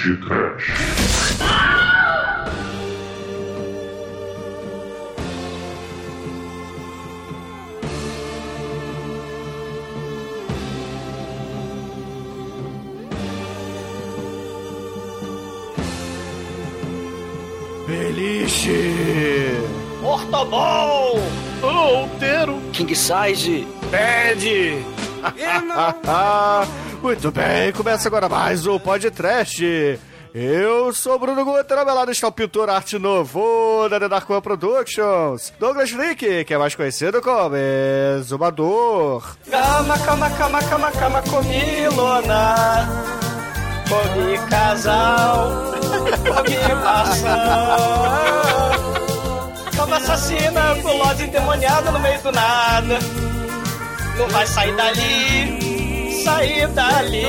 Podcast. Beliche! Ortobol! Outeiro! King Size! Bad! Muito bem, começa agora mais um podcast. Eu sou Bruno Guter, ao meu lado está o pintor arte novo da The Dark One Productions, Douglas Flick, que é mais conhecido como Exumador. Cama, cama, cama, cama, cama, comilona. Comi casal, comi maçã. Cama assassina, gulosa endemoniada no meio do nada. Não vai sair dali, sair dali.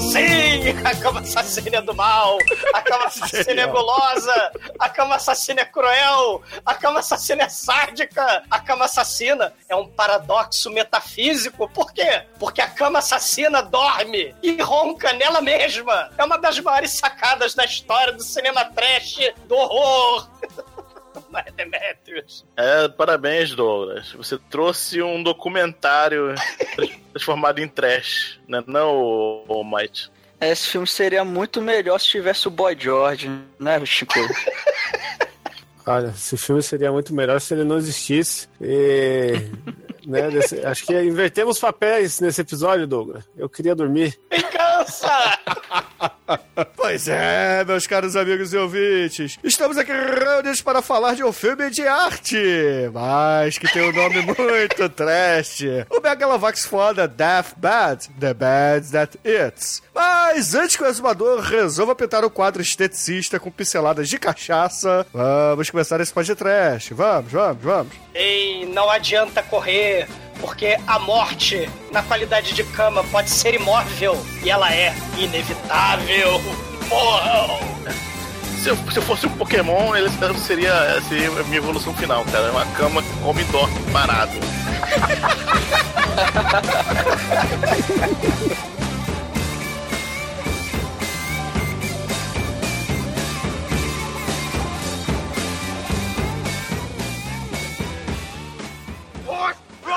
Sim, a cama assassina é do mal. A cama assassina é gulosa. A cama assassina é cruel. A cama assassina é sádica. A cama assassina é um paradoxo metafísico. Por quê? Porque a cama assassina dorme e ronca nela mesma. É uma das maiores sacadas da história do cinema trash, do horror. Demetrius. É, parabéns, Douglas. Você trouxe um documentário transformado em trash, né? Não, o Might. Esse filme seria muito melhor se tivesse o Boy George, né, Chico? Olha, esse filme seria muito melhor se ele não existisse. E, né, desse- acho que invertemos papéis nesse episódio, Douglas. Eu queria dormir. Vingança! Pois é, meus caros amigos e ouvintes, estamos aqui reunidos para falar de um filme de arte, mas que tem um nome muito trash. O Megalovax foda Death Bad, The Bad That It's. Mas antes que o exumador resolva pintar o quadro esteticista com pinceladas de cachaça, vamos começar esse podcast. Vamos, vamos, vamos. Ei, não adianta correr, porque a morte na qualidade de cama pode ser imóvel e ela é inevitável. Morram! Se eu, se eu fosse um Pokémon, ele seria, seria a minha evolução final, cara. É uma cama que come e dorme parado.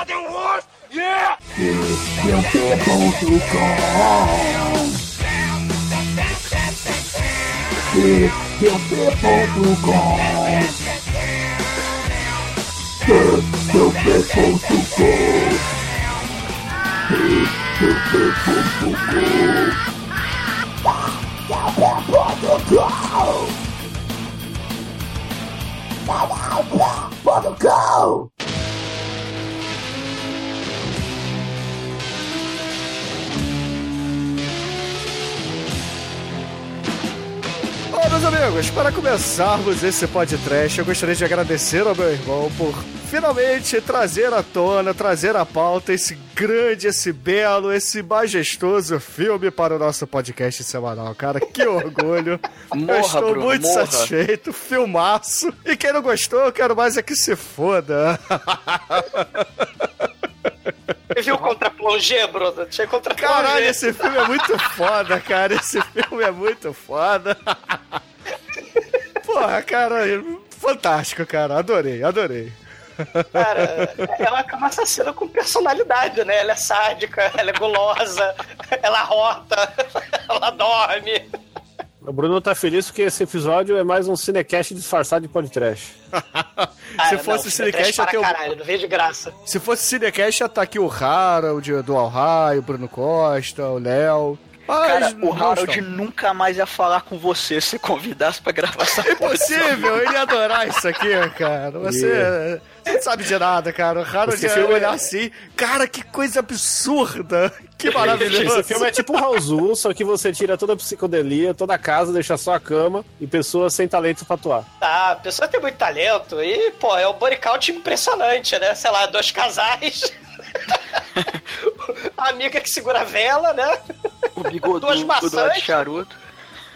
fucking horse? Yeah! It's go! Meus amigos, para começarmos esse podcast, eu gostaria de agradecer ao meu irmão por finalmente trazer à tona, trazer à pauta esse grande, esse belo, esse majestoso filme para o nosso podcast semanal, cara. Que orgulho. eu Morra, estou Bruno, muito morra. satisfeito, filmaço. E quem não gostou, eu quero mais é que se foda. Você viu contra plongé, Bruno? Tinha contra Caralho, esse filme é muito foda, cara. Esse filme é muito foda. Porra, cara, fantástico, cara. Adorei, adorei. Cara, ela é uma assassina com personalidade, né? Ela é sádica, ela é gulosa, ela rota, ela dorme. O Bruno tá feliz porque esse episódio é mais um cinecast disfarçado de podcast. Cara, fosse não, Cinecast, é para o- caralho, não vejo de graça. Se fosse Cinecast, ia estar aqui o Harold, o Dual High, o Bruno Costa, o Léo. Mas Cara, o Harold nunca mais ia falar com você se convidasse pra gravar essa porra. Impossível, ele ia adorar isso aqui, cara. Você, você não sabe de nada, cara. O Harold Esse ia filme olhar é- assim. Cara, que coisa absurda. Que maravilhoso. Esse filme é tipo o Raul, só que você tira toda a psicodelia, toda a casa, deixa só a cama e pessoas sem talento pra atuar. Tá, a pessoa tem muito talento e, pô, é um body count impressionante, né? Sei lá, dois casais. a amiga que segura a vela, né? O Duas do lado de charuto.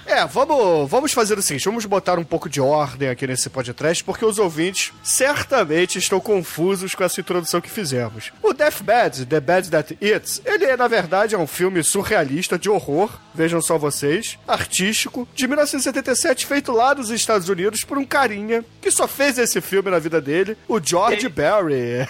É, vamos, vamos fazer o seguinte, vamos botar um pouco de ordem aqui nesse podcast, porque os ouvintes certamente estão confusos com essa introdução que fizemos. O Deathbed, The Bad That Eats, ele é, na verdade, é um filme surrealista de horror, vejam só vocês, artístico, de 1977, feito lá nos Estados Unidos por um carinha que só fez esse filme na vida dele, o George Barry.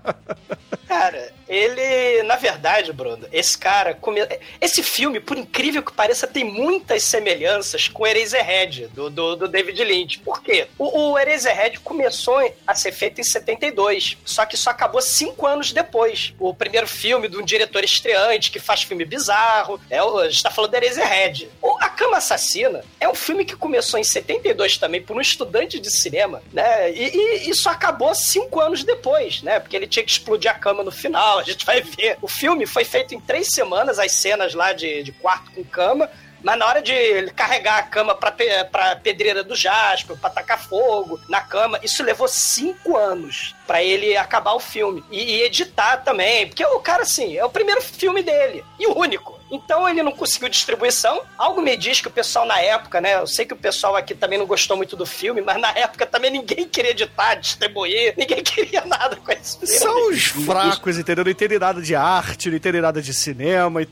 Cara, ele, na verdade, Bruno, esse cara, come... esse filme, por incrível que pareça, tem muitas semelhanças com Eraserhead, do, do, do David Lynch. Por quê? O, o Eraserhead começou a ser feito em 72, só que isso acabou cinco anos depois. O primeiro filme de um diretor estreante que faz filme bizarro, é, a gente tá falando do Eraserhead. O A Cama Assassina é um filme que começou em 72 também por um estudante de cinema, né? E, e isso acabou cinco anos depois, né? Porque ele tinha que explodir a cama no final, a gente vai ver. O filme foi feito em três semanas, as cenas lá de, de quarto com cama, mas na hora de carregar a cama pra, pra pedreira do Jasper, pra tacar fogo na cama, isso levou cinco anos pra ele acabar o filme. E, e editar também, porque o cara, assim, é o primeiro filme dele, e o único. Então ele não conseguiu distribuição. Algo me diz que o pessoal na época, né? Eu sei que o pessoal aqui também não gostou muito do filme, mas na época também ninguém queria editar, distribuir, ninguém queria nada com esse filme. São os fracos, entendeu? Não entendem nada de arte, não entendem nada de cinema. e-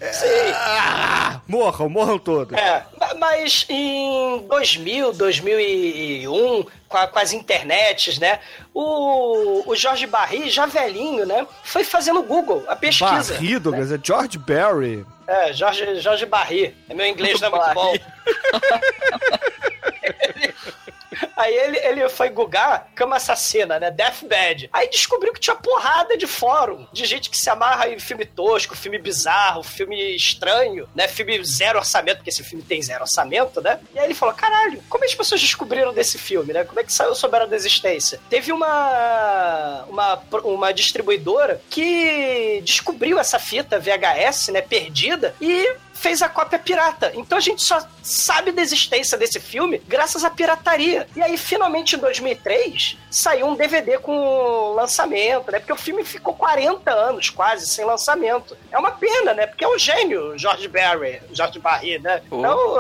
Ah, morram, morram todos. É, ma- mas em 2000, 2001, com, a- com as internets, né? O, o Jorge Barry, já velhinho, né? Foi fazendo o Google, a pesquisa. Barry, Douglas, é George Barry. É, Jorge, Jorge Barry. É meu inglês não é muito bom. Aí ele, ele foi googar cama assassina, né? Deathbed. Aí descobriu que tinha porrada de fórum de gente que se amarra em filme tosco, filme bizarro, filme estranho, né? Filme zero orçamento, porque esse filme tem zero orçamento, né? E aí ele falou: caralho, como as pessoas descobriram desse filme, né? Como é que saiu souberam da existência? Teve uma, uma, uma distribuidora que descobriu essa fita VHS, né? Perdida e fez a cópia pirata. Então a gente só sabe da existência desse filme graças à pirataria. E aí, finalmente, em 2003, saiu um DVD com lançamento, né? Porque o filme ficou 40 anos quase sem lançamento. É uma pena, né? Porque é um gênio, George Barry, George Barry, né? Pô. Então,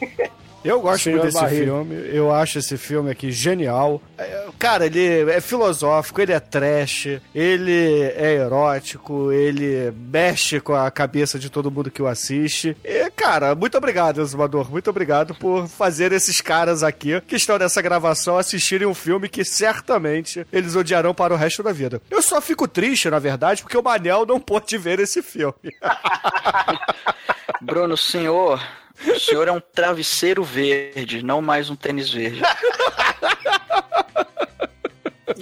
Eu gosto Senhor muito desse filme. Eu acho esse filme aqui genial. É, Cara, ele é filosófico, ele é trash, ele é erótico, ele mexe com a cabeça de todo mundo que o assiste. E, cara, muito obrigado, Exumador. Muito obrigado por fazer esses caras aqui que estão nessa gravação assistirem um filme que certamente eles odiarão para o resto da vida. Eu só fico triste, na verdade, porque o Manel não pôde ver esse filme. Bruno, o senhor. O senhor é um travesseiro verde, não mais um tênis verde.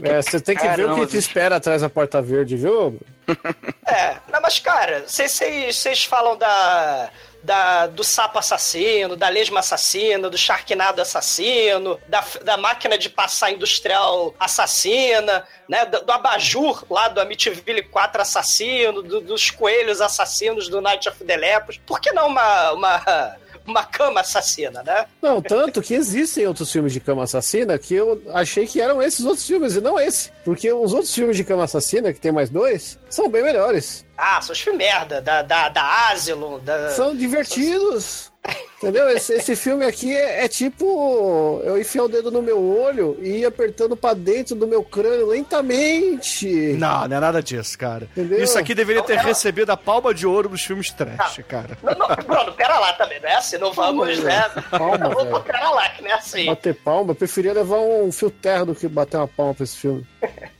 É, você tem que ver o Caramba, que te espera atrás da porta verde, viu? É, não, mas cara, vocês falam da, da, do sapo assassino, da lesma assassina, do Sharknado assassino, da, da máquina de passar industrial assassina, né, do, do abajur lá do Amityville 4 assassino, do- dos coelhos assassinos do Night of the Lepers. Por que não uma, uma, uma cama assassina, né? Não, tanto que existem outros filmes de cama assassina que eu achei que eram esses outros filmes e não esse. Porque os outros filmes de cama assassina, que tem mais dois, são bem melhores. Ah, são os filmes merda, da, da, da Asylum, da... São divertidos. Entendeu? Esse, esse filme aqui é, é tipo eu enfiar o dedo no meu olho e ir apertando pra dentro do meu crânio lentamente. Não, não é nada disso, cara. Entendeu? Isso aqui deveria ter Não, ela- recebido a palma de ouro dos filmes trash, cara. Não, não, Bruno, pera lá também, não é assim, não vamos, né? Calma, Opa, velho. pera lá, que não é assim. Bater palma, eu preferia levar um fio terra do que bater uma palma pra esse filme.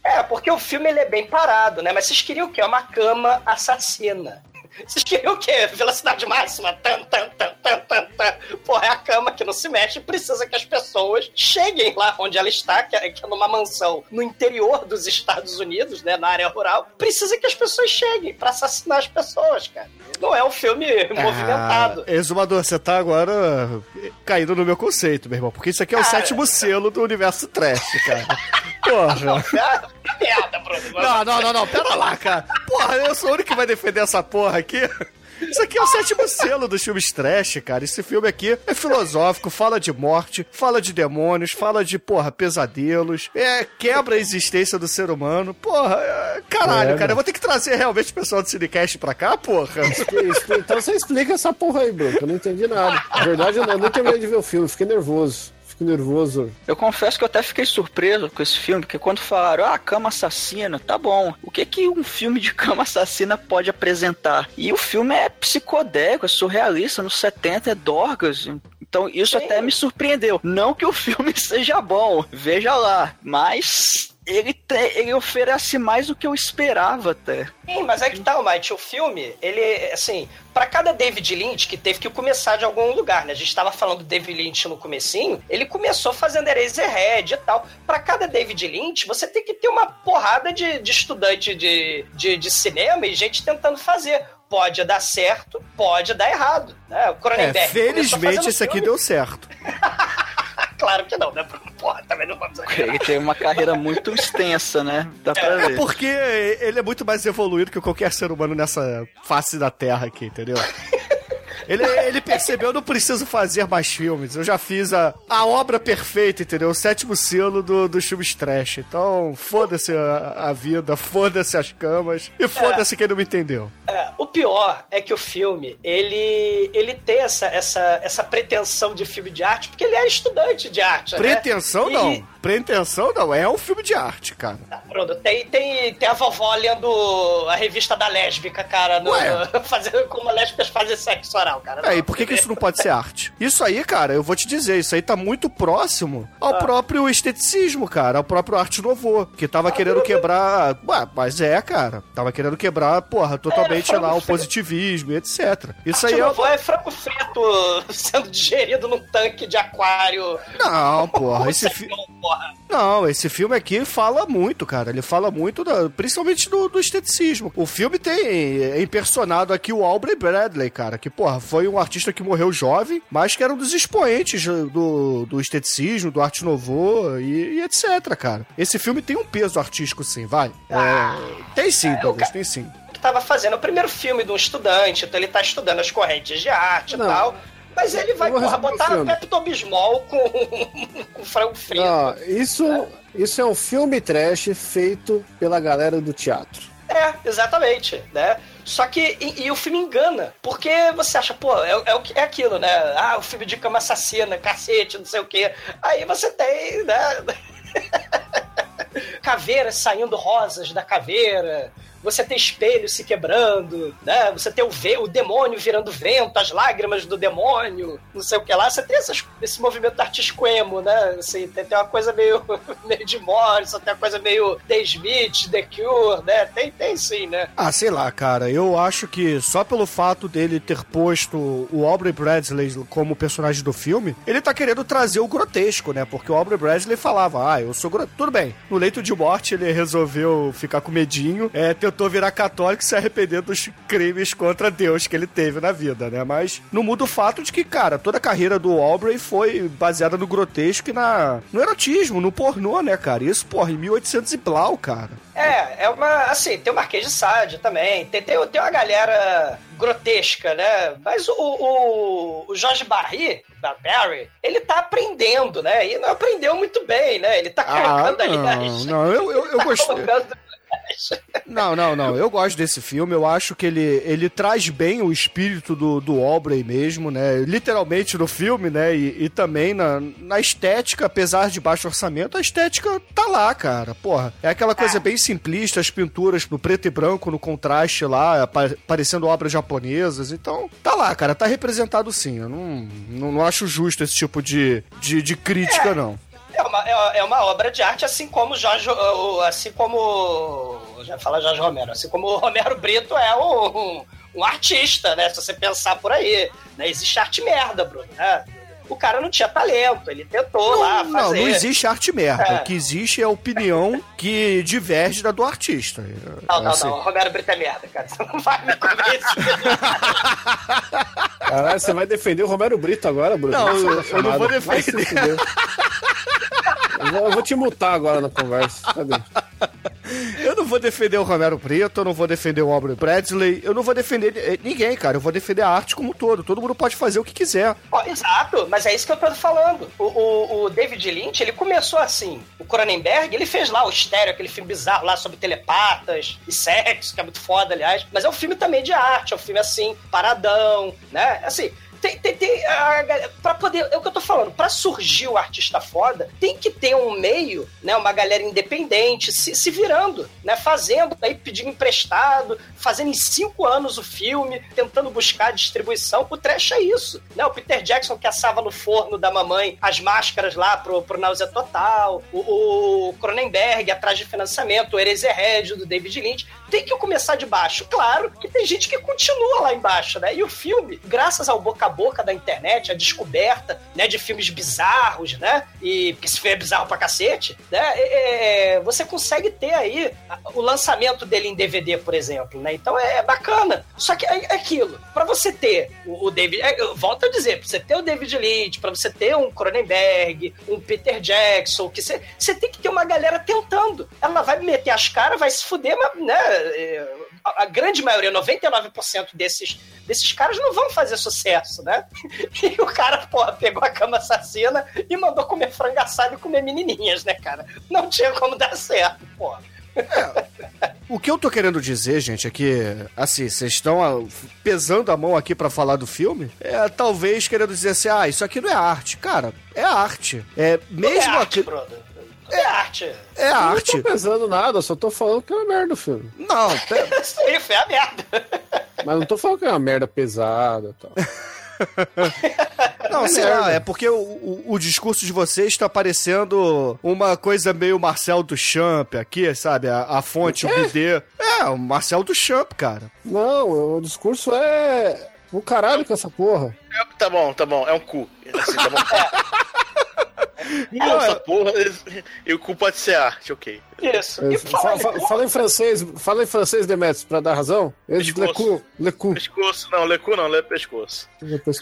É, porque o filme ele é bem parado, né? Mas vocês queriam o quê? Uma cama assassina. Vocês queriam o quê? Velocidade máxima? Tan, tan, tan, tan, tan, tan. Porra, é a cama que não se mexe. Precisa que as pessoas cheguem lá onde ela está, que é, que é numa mansão no interior dos Estados Unidos, né? Na área rural. Precisa que as pessoas cheguem pra assassinar as pessoas, cara. Não é um filme movimentado. Ah, Exumador, você tá agora caindo no meu conceito, meu irmão. Porque isso aqui é o Cara. sétimo selo do universo trash, cara. Porra. Ah, que merda, Bruno. Não, não, não, não, pera lá, cara. Porra, eu sou o único que vai defender essa porra aqui. Isso aqui é o sétimo selo dos filmes trash, cara. Esse filme aqui é filosófico, fala de morte, fala de demônios, fala de, porra, pesadelos, é, quebra a existência do ser humano. Porra, é, caralho, É, cara, eu vou ter que trazer realmente o pessoal do Cinecast pra cá, porra. Então você explica essa porra aí, Bruno, eu não entendi nada. Na verdade, eu não, eu não terminei de ver o filme, fiquei nervoso. Nervoso. Eu confesso que eu até fiquei surpreso com esse filme, porque quando falaram, ah, cama assassina, tá bom. O que que um filme de cama assassina pode apresentar? E o filme é psicodélico, é surrealista, nos 70 é Dorgas. Então isso até me surpreendeu. Não que o filme seja bom, veja lá, mas ele, te- ele oferece mais do que eu esperava até. Sim, mas é que tal, Mike? O filme, ele, assim, pra cada David Lynch, que teve que começar de algum lugar, né? A gente tava falando do David Lynch no comecinho, ele começou fazendo Eraserhead e tal. Pra cada David Lynch, você tem que ter uma porrada de, de estudante de, de, de cinema e gente tentando fazer. Pode dar certo, pode dar errado. Né? O É, Cronenberg começou felizmente esse aqui deu certo. Claro que não, né? Porra, também não vamos exagerar. Ele tem uma carreira muito extensa, né? Dá pra É ver. porque ele é muito mais evoluído que qualquer ser humano nessa face da Terra aqui, entendeu? Ele, ele percebeu, eu não preciso fazer mais filmes. Eu já fiz a, a obra perfeita, entendeu? O sétimo selo do, dos filmes trash. Então, foda-se a, a vida, foda-se as camas e foda-se quem não me entendeu. É, o pior é que o filme, ele, ele tem essa, essa, essa pretensão de filme de arte, porque ele é estudante de arte, né? Pretensão E- não. Pretensão não. É um filme de arte, cara. Tá, Bruno, tem, tem, tem a vovó lendo a revista da lésbica, cara, no, Ué. fazendo como lésbicas fazem sexo oral, cara. É, e por que, que isso não pode ser arte? Isso aí, cara, eu vou te dizer, isso aí tá muito próximo ao próprio esteticismo, cara, ao próprio arte novo, que tava querendo quebrar. Ué, mas é, cara, tava querendo quebrar, porra, totalmente frango lá o positivismo e etc. Isso Arte aí é. vovó é frango frito sendo digerido num tanque de aquário. Não, porra, esse fi... filme. Porra. Não, esse filme aqui fala muito, cara. Ele fala muito, da- principalmente do, do esteticismo. O filme tem é impersonado aqui o Aubrey Bradley, cara, que, porra, foi um artista que morreu jovem, mas que era um dos expoentes do, do esteticismo, do arte nouveau e, e etc, cara. Esse filme tem um peso artístico, sim, vai. É, tem sim, É, Douglas, tem sim. tava fazendo o primeiro filme de um estudante, então ele tá estudando as correntes de arte Não. e tal. Mas ele vai, porra, botar filme. Pepto-Bismol com, com frango frito. Não, isso, isso é um filme trash feito pela galera do teatro. É, exatamente, né? Só que, e, e o filme engana, porque você acha, pô, é, é, é aquilo, né? Ah, o filme de cama assassina, cacete, não sei o quê. Aí você tem, né? Caveiras saindo rosas da caveira, você tem espelhos se quebrando, né? Você tem o, o demônio virando vento, as lágrimas do demônio, não sei o que lá. Você tem essas, esse movimento artístico emo, né? Assim, tem, tem uma coisa meio, meio de Morrison, tem uma coisa meio The Smith, The Cure, né? Tem, tem sim, né? Ah, sei lá, cara. Eu acho que só pelo fato dele ter posto o Aubrey Bradley como personagem do filme, ele tá querendo trazer o grotesco, né? Porque o Aubrey Bradley falava, ah, eu sou grotesco. Tudo bem. No leito de morte, ele resolveu ficar com medinho, é, tentou virar católico e se arrepender dos crimes contra Deus que ele teve na vida, né? Mas não muda o fato de que, cara, toda a carreira do Aubrey foi baseada no grotesco e na, no erotismo, no pornô, né, cara? Isso, porra, em 1800 e blau, cara. É, é uma. Assim, tem o Marquês de Sade também. Tem, tem, tem uma galera grotesca, né? Mas o, o, o Jorge Barry, da Barry, ele tá aprendendo, né? E não aprendeu muito bem, né? Ele tá Ah, colocando ali não, nas- não, eu, eu, eu tá gostei. colocando- Não, não, não. Eu gosto desse filme. Eu acho que ele, ele traz bem o espírito do, do Aubrey mesmo, né? Literalmente no filme, né? E, e também na, na estética, apesar de baixo orçamento, a estética tá lá, cara. Porra, é aquela coisa bem simplista, as pinturas no preto e branco, no contraste lá, pa- parecendo obras japonesas. Então, tá lá, cara. Tá representado sim. Eu não, não, não acho justo esse tipo de, de, de crítica, não. É uma, é, é uma obra de arte, assim como Jorge, o- assim como já fala Jorge Romero, assim como o Romero Brito é um, um, artista, né? Se você pensar por aí, né? existe arte merda, Bruno. Né? O cara não tinha talento, ele tentou lá Não, fazer. não, não existe arte merda. É. O que existe é a opinião que diverge da do artista. Não, não, Assim. não. Romero Brito é merda, cara. Você não vai me convencer. Caralho, você vai defender o Romero Brito agora, Bruno? Não, eu- eu não vou defender. Eu vou, te mutar agora na conversa. Cadê? Eu não vou defender o Romero Preto, eu não vou defender o Aubrey Bradley, eu não vou defender eh, ninguém, cara. Eu vou defender a arte como um todo. Todo mundo pode fazer o que quiser. Ó, exato, mas é isso que eu tô falando. O, o, o David Lynch, ele começou assim. O Cronenberg, ele fez lá o Estéreo, aquele filme bizarro lá sobre telepatas e sexo, que é muito foda, aliás. Mas é um filme também de arte, é um filme assim, paradão, né? Assim, tem, tem, tem a, pra poder, é o que eu tô falando, pra surgir o artista foda, tem que ter um meio, né, uma galera independente, se, se virando, né, fazendo, aí pedindo emprestado, fazendo em cinco anos o filme, tentando buscar distribuição, o trash é isso, né, o Peter Jackson que assava no forno da mamãe as máscaras lá pro, pro Náusea Total, o, o Cronenberg atrás de financiamento, o Eraserhead do David Lynch, tem que começar de baixo, claro que tem gente que continua lá embaixo, né, e o filme, graças ao boca a boca da internet, a descoberta, né, de filmes bizarros, né? E porque esse filme é bizarro pra cacete, né? É, é, você consegue ter aí o lançamento dele em DVD, por exemplo, né? Então é, bacana. Só que é, é aquilo. Para você ter o, o David, é, volto a dizer, pra você ter o David Lynch, para você ter um Cronenberg, um Peter Jackson, que você, você tem que ter uma galera tentando. Ela vai meter as caras, vai se fuder, mas, né? É, a, a grande maioria, 99% desses desses caras não vão fazer sucesso, né? E o cara, porra, pegou a cama assassina e mandou comer frango assado e comer menininhas, né, cara? Não tinha como dar certo, porra. É, o que eu tô querendo dizer, gente, é que, assim, vocês estão ah, pesando a mão aqui para falar do filme, é talvez querendo dizer assim, ah, isso aqui não é arte. Cara, é arte. É mesmo é arte, aqui. Brother. É arte. É arte. Eu não tô pensando nada, eu só tô falando que é uma merda o filme. Não, Isso aí foi a merda. Mas não tô falando que é uma merda pesada e tal. Não, sei lá, é porque o, o, o, discurso de vocês está parecendo uma coisa meio Marcel Duchamp aqui, sabe? A, a fonte, o É. bidê. É, o Marcel Duchamp, cara. Não, o discurso é. O caralho com essa porra. É, Tá bom, tá bom, é um cu. Assim, tá bom. Não, essa porra. E o cu pode ser arte, ok. Isso. Fa- fala, fa- Fala, em francês, fala em francês, Demetrius, pra dar razão. Eles Pescoço. lecu, lecu. Pescoço, não, lecu não, lê pescoço.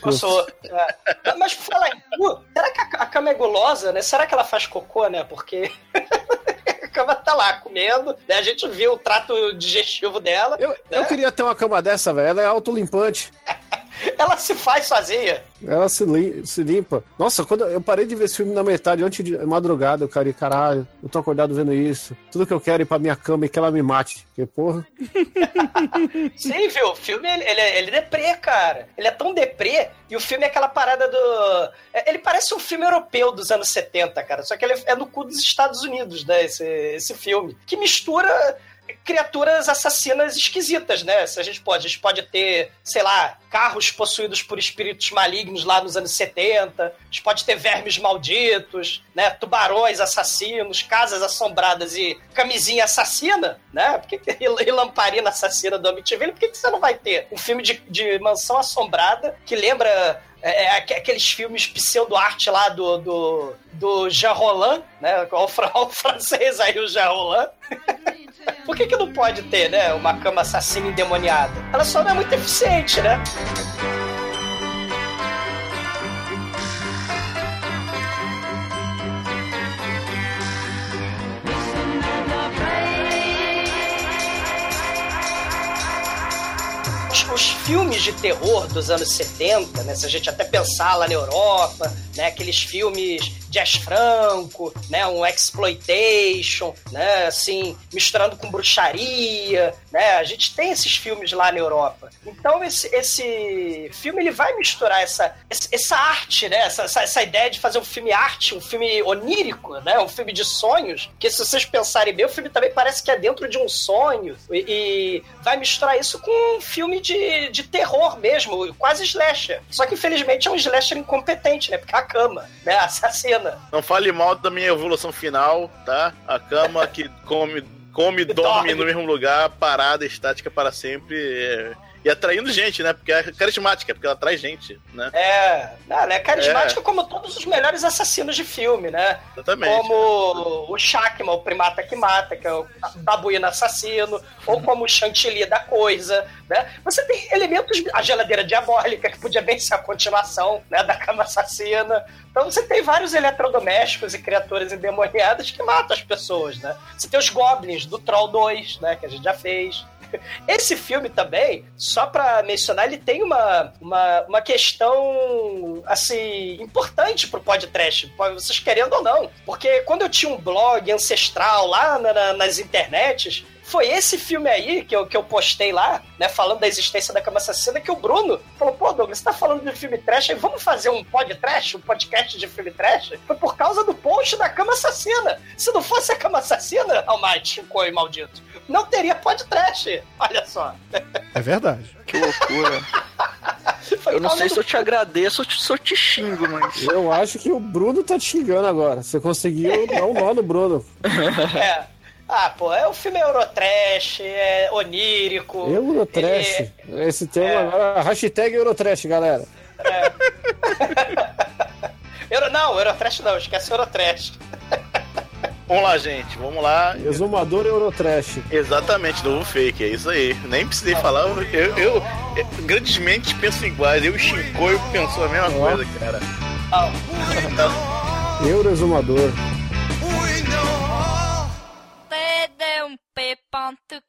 Passou. É. Mas por falar em cu, será que a, a cama é gulosa, né? Será que ela faz cocô, né? Porque a cama tá lá comendo, né? A gente viu o trato digestivo dela. Eu, eu né? queria ter uma cama dessa, velho. Ela é autolimpante. Ela se faz sozinha. Ela se, lim- se limpa. Nossa, quando eu parei de ver esse filme na metade, ontem de madrugada, eu cara, caralho, eu tô acordado vendo isso. Tudo que eu quero é ir pra minha cama e que ela me mate. Porque, porra. Sim, viu? O filme, ele, ele, é- ele é deprê, cara. Ele é tão deprê, e o filme é aquela parada do... é- Ele parece um filme europeu dos anos 70, cara. Só que ele é no cu dos Estados Unidos, né? Esse, esse filme. Que mistura criaturas assassinas esquisitas, né? Se a gente pode, a gente pode ter, sei lá, carros possuídos por espíritos malignos lá nos anos 70, a gente pode ter vermes malditos, né? Tubarões assassinos, casas assombradas e camisinha assassina, né? Por que que- e lamparina assassina do Amityville, por que, que você não vai ter um filme de, de mansão assombrada que lembra é, é, aqu- aqueles filmes pseudo-arte lá do, do, do Jean Roland, né? Olha o francês aí, o Jean Roland. Por que, que não pode ter, né? Uma cama assassina endemoniada? Ela só não é muito eficiente, né? Os, filmes de terror dos anos 70, né? Se a gente até pensar lá na Europa, né? Aqueles filmes Jazz Franco, né? Um exploitation, né? Assim, misturando com bruxaria, né? A gente tem esses filmes lá na Europa. Então esse, esse filme ele vai misturar essa, essa, essa arte, né? Essa, essa, essa ideia de fazer um filme arte, um filme onírico, né? Um filme de sonhos. Que se vocês pensarem bem, o filme também parece que é dentro de um sonho e, e vai misturar isso com um filme de, de terror mesmo, quase slasher. Só que infelizmente é um slasher incompetente, né? Porque é a cama, né? Assassina. Não fale mal da minha evolução final, tá? A cama que come, come e dorme Dorme. no mesmo lugar, parada, estática para sempre. é, E atraindo gente, né? Porque é carismática, porque ela atrai gente, né? É, não, ela é carismática como todos os melhores assassinos de filme, né? Exatamente. Como o Shakma, o primata que mata, que é o babuíno assassino, ou como o Chantilly da coisa, né? Você tem elementos, a geladeira diabólica, que podia bem ser a continuação, né, da cama assassina. Então você tem vários eletrodomésticos e criaturas endemoniadas que matam as pessoas, né? Você tem os Goblins do Troll 2, né, que a gente já fez. Esse filme também, só pra mencionar, ele tem uma, uma, uma questão, assim, importante pro podcast, vocês querendo ou não. Porque quando eu tinha um blog ancestral lá na, na, nas internets, foi esse filme aí que eu, que eu postei lá, né, falando da existência da cama assassina, que o Bruno falou, pô, Douglas, você tá falando de filme trash, aí vamos fazer um pod trash, um podcast de filme trash? Foi por causa do post da cama assassina. Se não fosse a cama assassina, Almighty, coi maldito, não teria pod trash. Olha só. É verdade. Que loucura. Foi Eu não sei causa se eu te agradeço ou se eu te xingo, mas. Eu acho que o Bruno tá te xingando agora. Você conseguiu dar um nó no Bruno. do- É. Ah, pô, é o filme Eurotrash, é onírico. Eurotrash. ele- Esse termo É. agora. Hashtag Eurotrash, galera. Euro, não, Eurotrash não, esquece Eurotrash. Vamos lá, gente, vamos lá. Exumador Eurotrash. Exatamente, novo fake, é isso aí. Nem precisei falar, eu, eu, eu- grandes mentes pensam iguais. Eu e o Shinkoio pensou a mesma Ó. coisa, cara. Ah, Euroexumador. www.p.com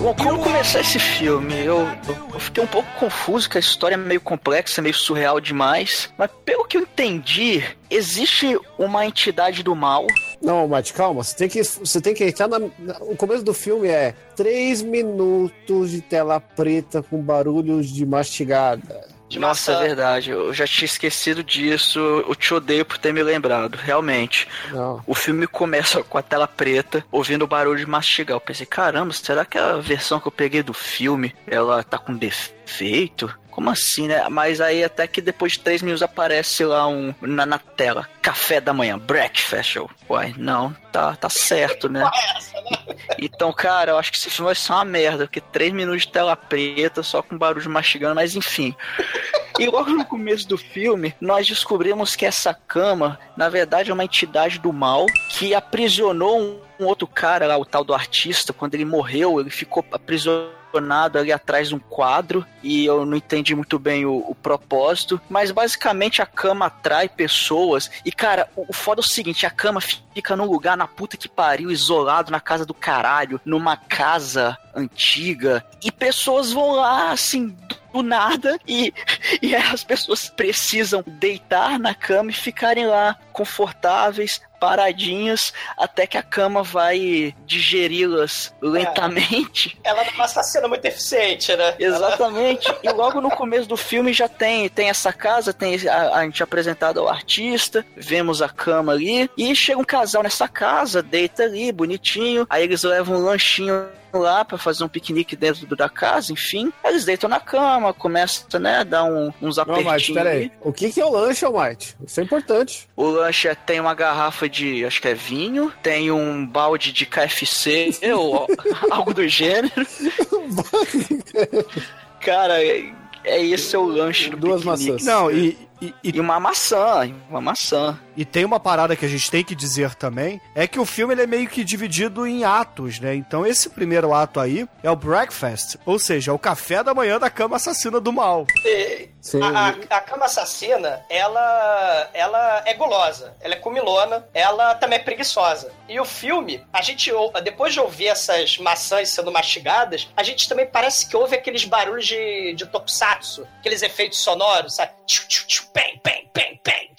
Bom, como começar esse filme? Eu, eu fiquei um pouco confuso, que a história é meio complexa, meio surreal demais. Mas pelo que eu entendi, existe uma entidade do mal. Não, Mate, calma. Você tem que, você tem que entrar na, na- O começo do filme é três minutos de tela preta com barulhos de mastigada. De Nossa, maçã. é verdade. Eu já tinha esquecido disso. Eu te odeio por ter me lembrado. Realmente. Não. O filme começa com a tela preta, ouvindo o barulho de mastigar. Eu pensei, caramba, será que a versão que eu peguei do filme, ela tá com defeito? Como assim, né? Mas aí até que depois de três minutos aparece lá um na, na tela. Café da manhã, breakfast. Uai, não, tá, tá certo, né? Então, cara, eu acho que esse filme vai ser uma merda, porque três minutos de tela preta, só com barulho mastigando, mas enfim. E logo no começo do filme, nós descobrimos que essa cama, na verdade, é uma entidade do mal que aprisionou um, um outro cara lá, o tal do artista. Quando ele morreu, ele ficou aprisionado ali atrás de um quadro e eu não entendi muito bem o, o propósito, mas basicamente a cama atrai pessoas e cara, o, o foda é o seguinte, a cama fica num lugar na puta que pariu, isolado na casa do caralho, numa casa antiga e pessoas vão lá assim do nada e, e as pessoas precisam deitar na cama e ficarem lá confortáveis, paradinhas, até que a cama vai digeri-las lentamente. Ela não é uma assassina muito eficiente, né? Exatamente. E logo no começo do filme já tem, tem essa casa, tem a, a gente apresentado ao artista, vemos a cama ali, e chega um casal nessa casa, deita ali, bonitinho, aí eles levam um lanchinho lá pra fazer um piquenique dentro da casa, enfim. Eles deitam na cama, começam, né, a dar um- uns Não, Mate, apertinhos. pera aí. ali. O que, que é o lanche, Mate? Isso é importante. O lanche é- tem uma garrafa de, acho que é vinho, tem um balde de KFC, ou algo do gênero. Cara, é, é esse é o lanche do Duas piquenique. maçãs. Não, e, e, e- E uma maçã, uma maçã. E tem uma parada que a gente tem que dizer também, é que o filme ele é meio que dividido em atos, né? Então esse primeiro ato aí é o breakfast, ou seja, é o café da manhã da cama assassina do mal. Sim. A, a- a cama assassina, ela, ela é gulosa, ela é comilona, ela também é preguiçosa. E o filme, a gente, depois de ouvir essas maçãs sendo mastigadas, a gente também parece que ouve aqueles barulhos de, de tokusatsu, aqueles efeitos sonoros, sabe? Tchu, tchu, tchu, pem, pem, pem, pem,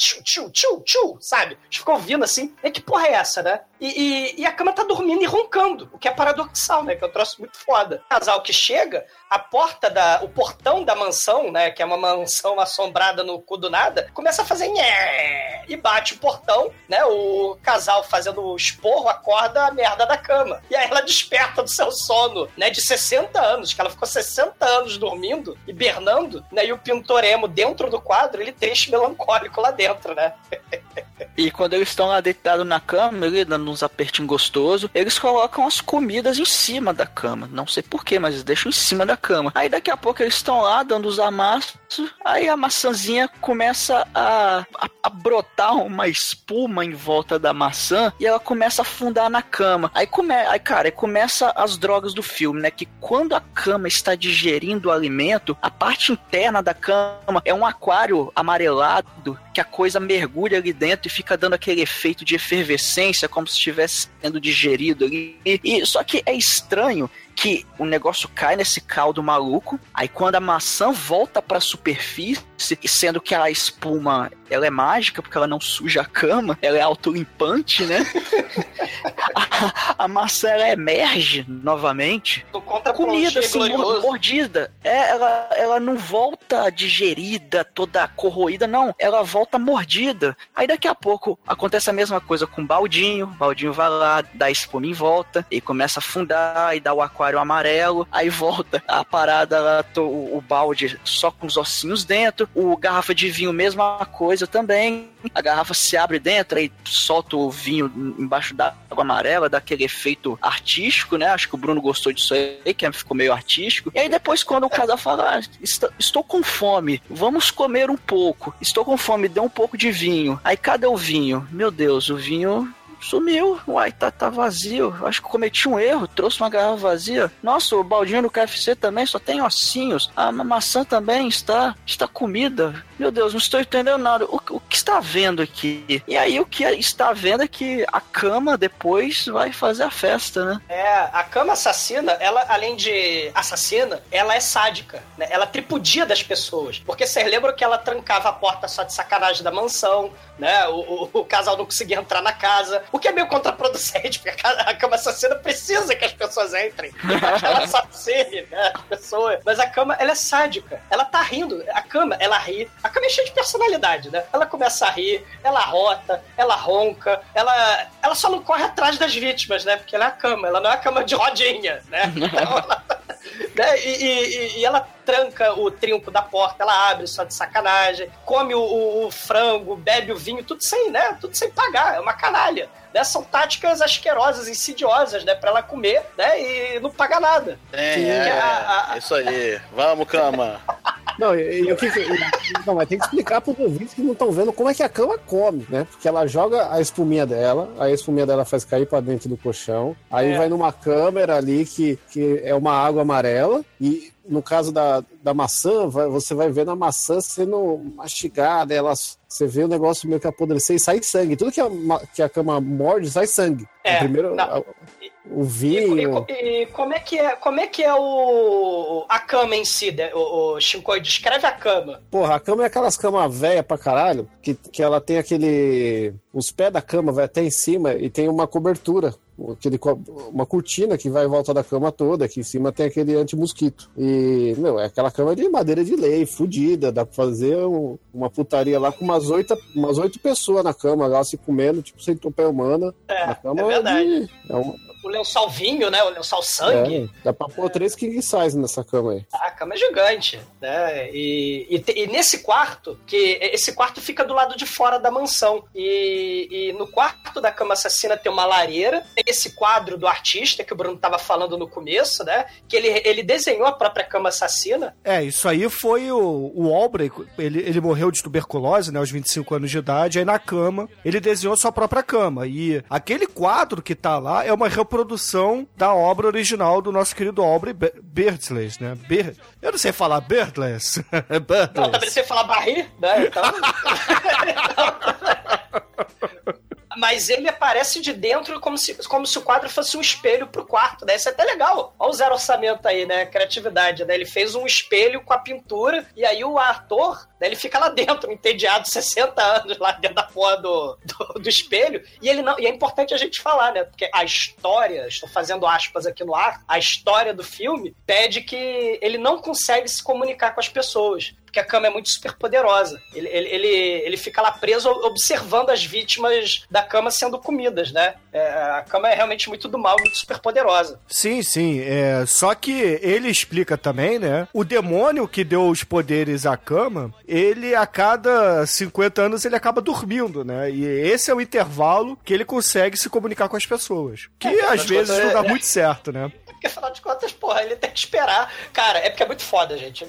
tchu, tchu, tchu, tchu, sabe? A gente ficou ouvindo assim, e que porra é essa, né? E, e, e a cama tá dormindo e roncando, o que é paradoxal, né? Que é um troço muito foda. O casal que chega, a porta da. o portão da mansão, né? Que é uma mansão assombrada no cu do nada, começa a fazer nhé, e bate o portão, né? O casal fazendo esporro acorda a merda da cama. E aí ela desperta do seu sono, né? De 60 anos, que ela ficou 60 anos dormindo, hibernando, né? E o pintoremo dentro do quadro, ele deixa melancólico lá dentro, né? E quando eles estão lá deitados na cama, ele dando uns apertinhos gostosos, eles colocam as comidas em cima da cama. Não sei porquê, mas eles deixam em cima da cama. Aí daqui a pouco eles estão lá dando os amassos, aí a maçãzinha começa a, a, a, brotar uma espuma em volta da maçã e ela começa a afundar na cama. Aí, come, aí cara, aí começa as drogas do filme, né? Que quando a cama está digerindo o alimento, a parte interna da cama é um aquário amarelado que a coisa mergulha ali dentro e fica dando aquele efeito de efervescência, como se estivesse sendo digerido ali. E, só que é estranho que o negócio cai nesse caldo maluco, aí quando a maçã volta para a superfície, sendo que a espuma ela é mágica porque ela não suja a cama, ela é autolimpante, né? a, a, maçã ela emerge novamente, comida assim, mordida. É, ela, ela não volta digerida, toda corroída, não. Ela volta mordida. Aí daqui a pouco acontece a mesma coisa com o baldinho. O baldinho vai lá, dá espuma em volta e começa a afundar e dá o aquário amarelo. Aí volta a parada o, o balde só com os ossinhos dentro. O garrafa de vinho, mesma coisa também. A garrafa se abre dentro e solta o vinho embaixo da água amarela, dá aquele efeito artístico, né? Acho que o Bruno gostou disso aí, que ficou meio artístico. E aí depois, quando o casal fala, ah, estou com fome, vamos comer um pouco. Estou com fome, dê um pouco de vinho. Aí cadê o vinho? Meu Deus, o vinho sumiu. Uai, tá, tá vazio. Acho que cometi um erro, trouxe uma garrafa vazia. Nossa, o baldinho do KFC também só tem ossinhos. A maçã também está, está comida. Meu Deus, não estou entendendo nada. O, o que está vendo aqui? E aí o que está vendo é que a cama depois vai fazer a festa, né? É, a cama assassina, ela, além de assassina, ela é sádica, né? Ela tripudia das pessoas. Porque vocês lembram que ela trancava a porta só de sacanagem da mansão, né? O, o, o casal não conseguia entrar na casa. O que é meio contraproducente, porque a, cama assassina precisa que as pessoas entrem. Ela assassine, né? As pessoas. Mas a cama, ela é sádica. Ela tá rindo. A cama, ela ri. A cama é cheia de personalidade, né? Ela começa a rir, ela rota, ela ronca, ela, ela só não corre atrás das vítimas, né? Porque ela é a cama, ela não é a cama de rodinha, né? Então ela, né? E, e, e, ela tranca o trinco da porta, ela abre só de sacanagem, come o, o, o frango, bebe o vinho, tudo sem, né? Tudo sem pagar, é uma canalha né? São táticas asquerosas, insidiosas, né? Pra ela comer, né? E não pagar nada. É, é, a, a... isso aí. Vamos, cama. Não, e, e, que, não, mas tem que explicar para os ouvintes que não estão vendo como é que a cama come, né? Porque ela joga a espuminha dela, a espuminha dela faz cair para dentro do colchão, aí é. vai numa câmera ali que, que é uma água amarela e no caso da, da maçã, vai, você vai vendo a maçã sendo mastigada, ela, você vê o negócio meio que apodrecer e sai sangue. Tudo que a, que a cama morde, sai sangue. É, primeiro, a, o vinho. E, e, e, como é que é, como é que é o a cama em si, né? o, o Shinkoi descreve a cama. Porra, a cama é aquelas camas velha pra caralho, que, que ela tem aquele os pés da cama vai até em cima e tem uma cobertura, aquele, uma cortina que vai em volta da cama toda, aqui em cima tem aquele anti-mosquito. E, meu, é aquela cama de madeira de lei, fodida, dá pra fazer um, uma putaria lá com umas oito, umas oito pessoas na cama lá se comendo, tipo sem topé humana. É, é verdade. De, é um, o lençol vinho, né? O lençol sangue. É, dá pra pôr é. três king size nessa cama aí. A cama é gigante, né? E, e, e, nesse quarto, que esse quarto fica do lado de fora da mansão. E, e, no quarto da cama assassina tem uma lareira, tem esse quadro do artista que o Bruno tava falando no começo, né? Que ele, ele desenhou a própria cama assassina. É, isso aí foi o, o Albrey, ele, ele morreu de tuberculose, né? Aos 25 anos de idade, aí na cama ele desenhou sua própria cama. E aquele quadro que tá lá é uma reprodução da obra original do nosso querido Aubrey Beardsley, né? Ber... Eu não sei falar Beardless. Não, também sei falar Barry, né? Então... mas ele aparece de dentro como se, como se o quadro fosse um espelho pro quarto, né? Isso é até legal. Olha o zero orçamento aí, né? Criatividade, né? Ele fez um espelho com a pintura e aí o ator Daí ele fica lá dentro, entediado, 60 anos lá dentro da porra do, do, do, espelho. E ele não. E é importante a gente falar, né? Porque a história, estou fazendo aspas aqui no ar, a história do filme pede que ele não consegue se comunicar com as pessoas porque a cama é muito super poderosa. Ele, ele, ele, ele, fica lá preso observando as vítimas da cama sendo comidas, né? É, a cama é realmente muito do mal, muito super poderosa. Sim, sim. É, só que ele explica também, né? O demônio que deu os poderes à cama, ele a cada 50 anos ele acaba dormindo, né? E esse é o intervalo que ele consegue se comunicar com as pessoas. Que é, às vezes não dá é, muito certo, né? Porque afinal de contas, porra, ele tem que esperar. Cara, é porque é muito foda, gente.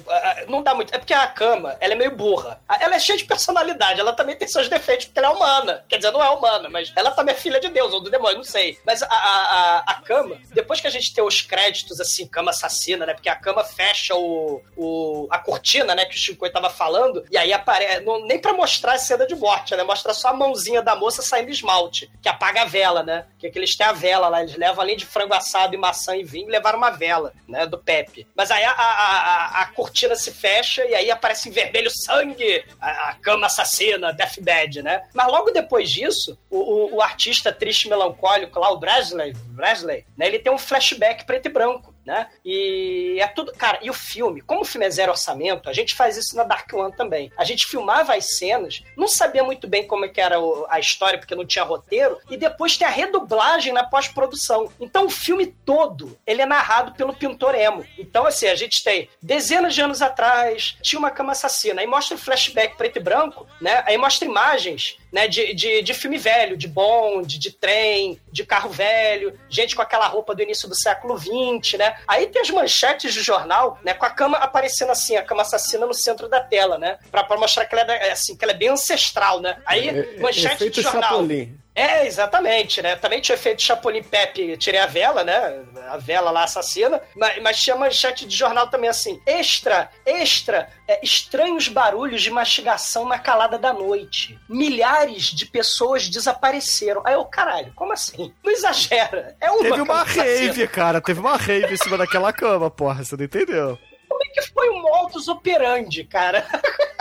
Não dá muito. É porque a cama, ela é meio burra. Ela é cheia de personalidade, ela também tem seus defeitos, porque ela é humana. Quer dizer, não é humana, mas ela também é filha de Deus ou do demônio, não sei. Mas a, a, a cama, depois que a gente tem os créditos, assim, cama assassina, né? Porque a cama fecha o, o a cortina, né? Que o Chico tava falando, e aí aparece. Nem pra mostrar a cena de morte, né? Mostra só a mãozinha da moça saindo esmalte, que apaga a vela, né? Que, é que eles têm a vela lá, eles levam além de frango assado e maçã e vinho levaram uma vela, né, do Pepe. Mas aí a, a, a, a cortina se fecha e aí aparece em vermelho sangue, a, a, cama assassina, Deathbed, né? Mas logo depois disso, o, o, o artista triste melancólico lá, o Bresley, Bresley, né, ele tem um flashback preto e branco né? E é tudo. Cara, e o filme, como o filme é zero orçamento, a gente faz isso na Dark One também. A gente filmava as cenas, não sabia muito bem como é que era a história, porque não tinha roteiro, e depois tem a redublagem na pós-produção. Então o filme todo, ele é narrado pelo pintor emo. Então, assim, a gente tem dezenas de anos atrás, tinha uma cama assassina, aí mostra o flashback preto e branco, né? Aí mostra imagens né, de, de, de filme velho, de bonde, de trem, de carro velho, gente com aquela roupa do início do século XX, né? Aí tem as manchetes de jornal, né, com a cama aparecendo assim, a cama assassina no centro da tela, né? Pra, pra mostrar que ela é, assim, que ela é bem ancestral, né? Aí, é, é manchete de jornal. Chapolin. É, exatamente, né? Também tinha feito Chapolin Pepe, tirei a vela, né? A vela lá assassina, mas, mas tinha manchete de jornal também assim: extra, extra, é, estranhos barulhos de mastigação na calada da noite. Milhares de pessoas desapareceram. Aí eu, caralho, como assim? Não exagera. É uma Teve uma rave, cara, teve uma rave em cima daquela cama, porra, você não entendeu? Como é que foi o modus operandi, cara?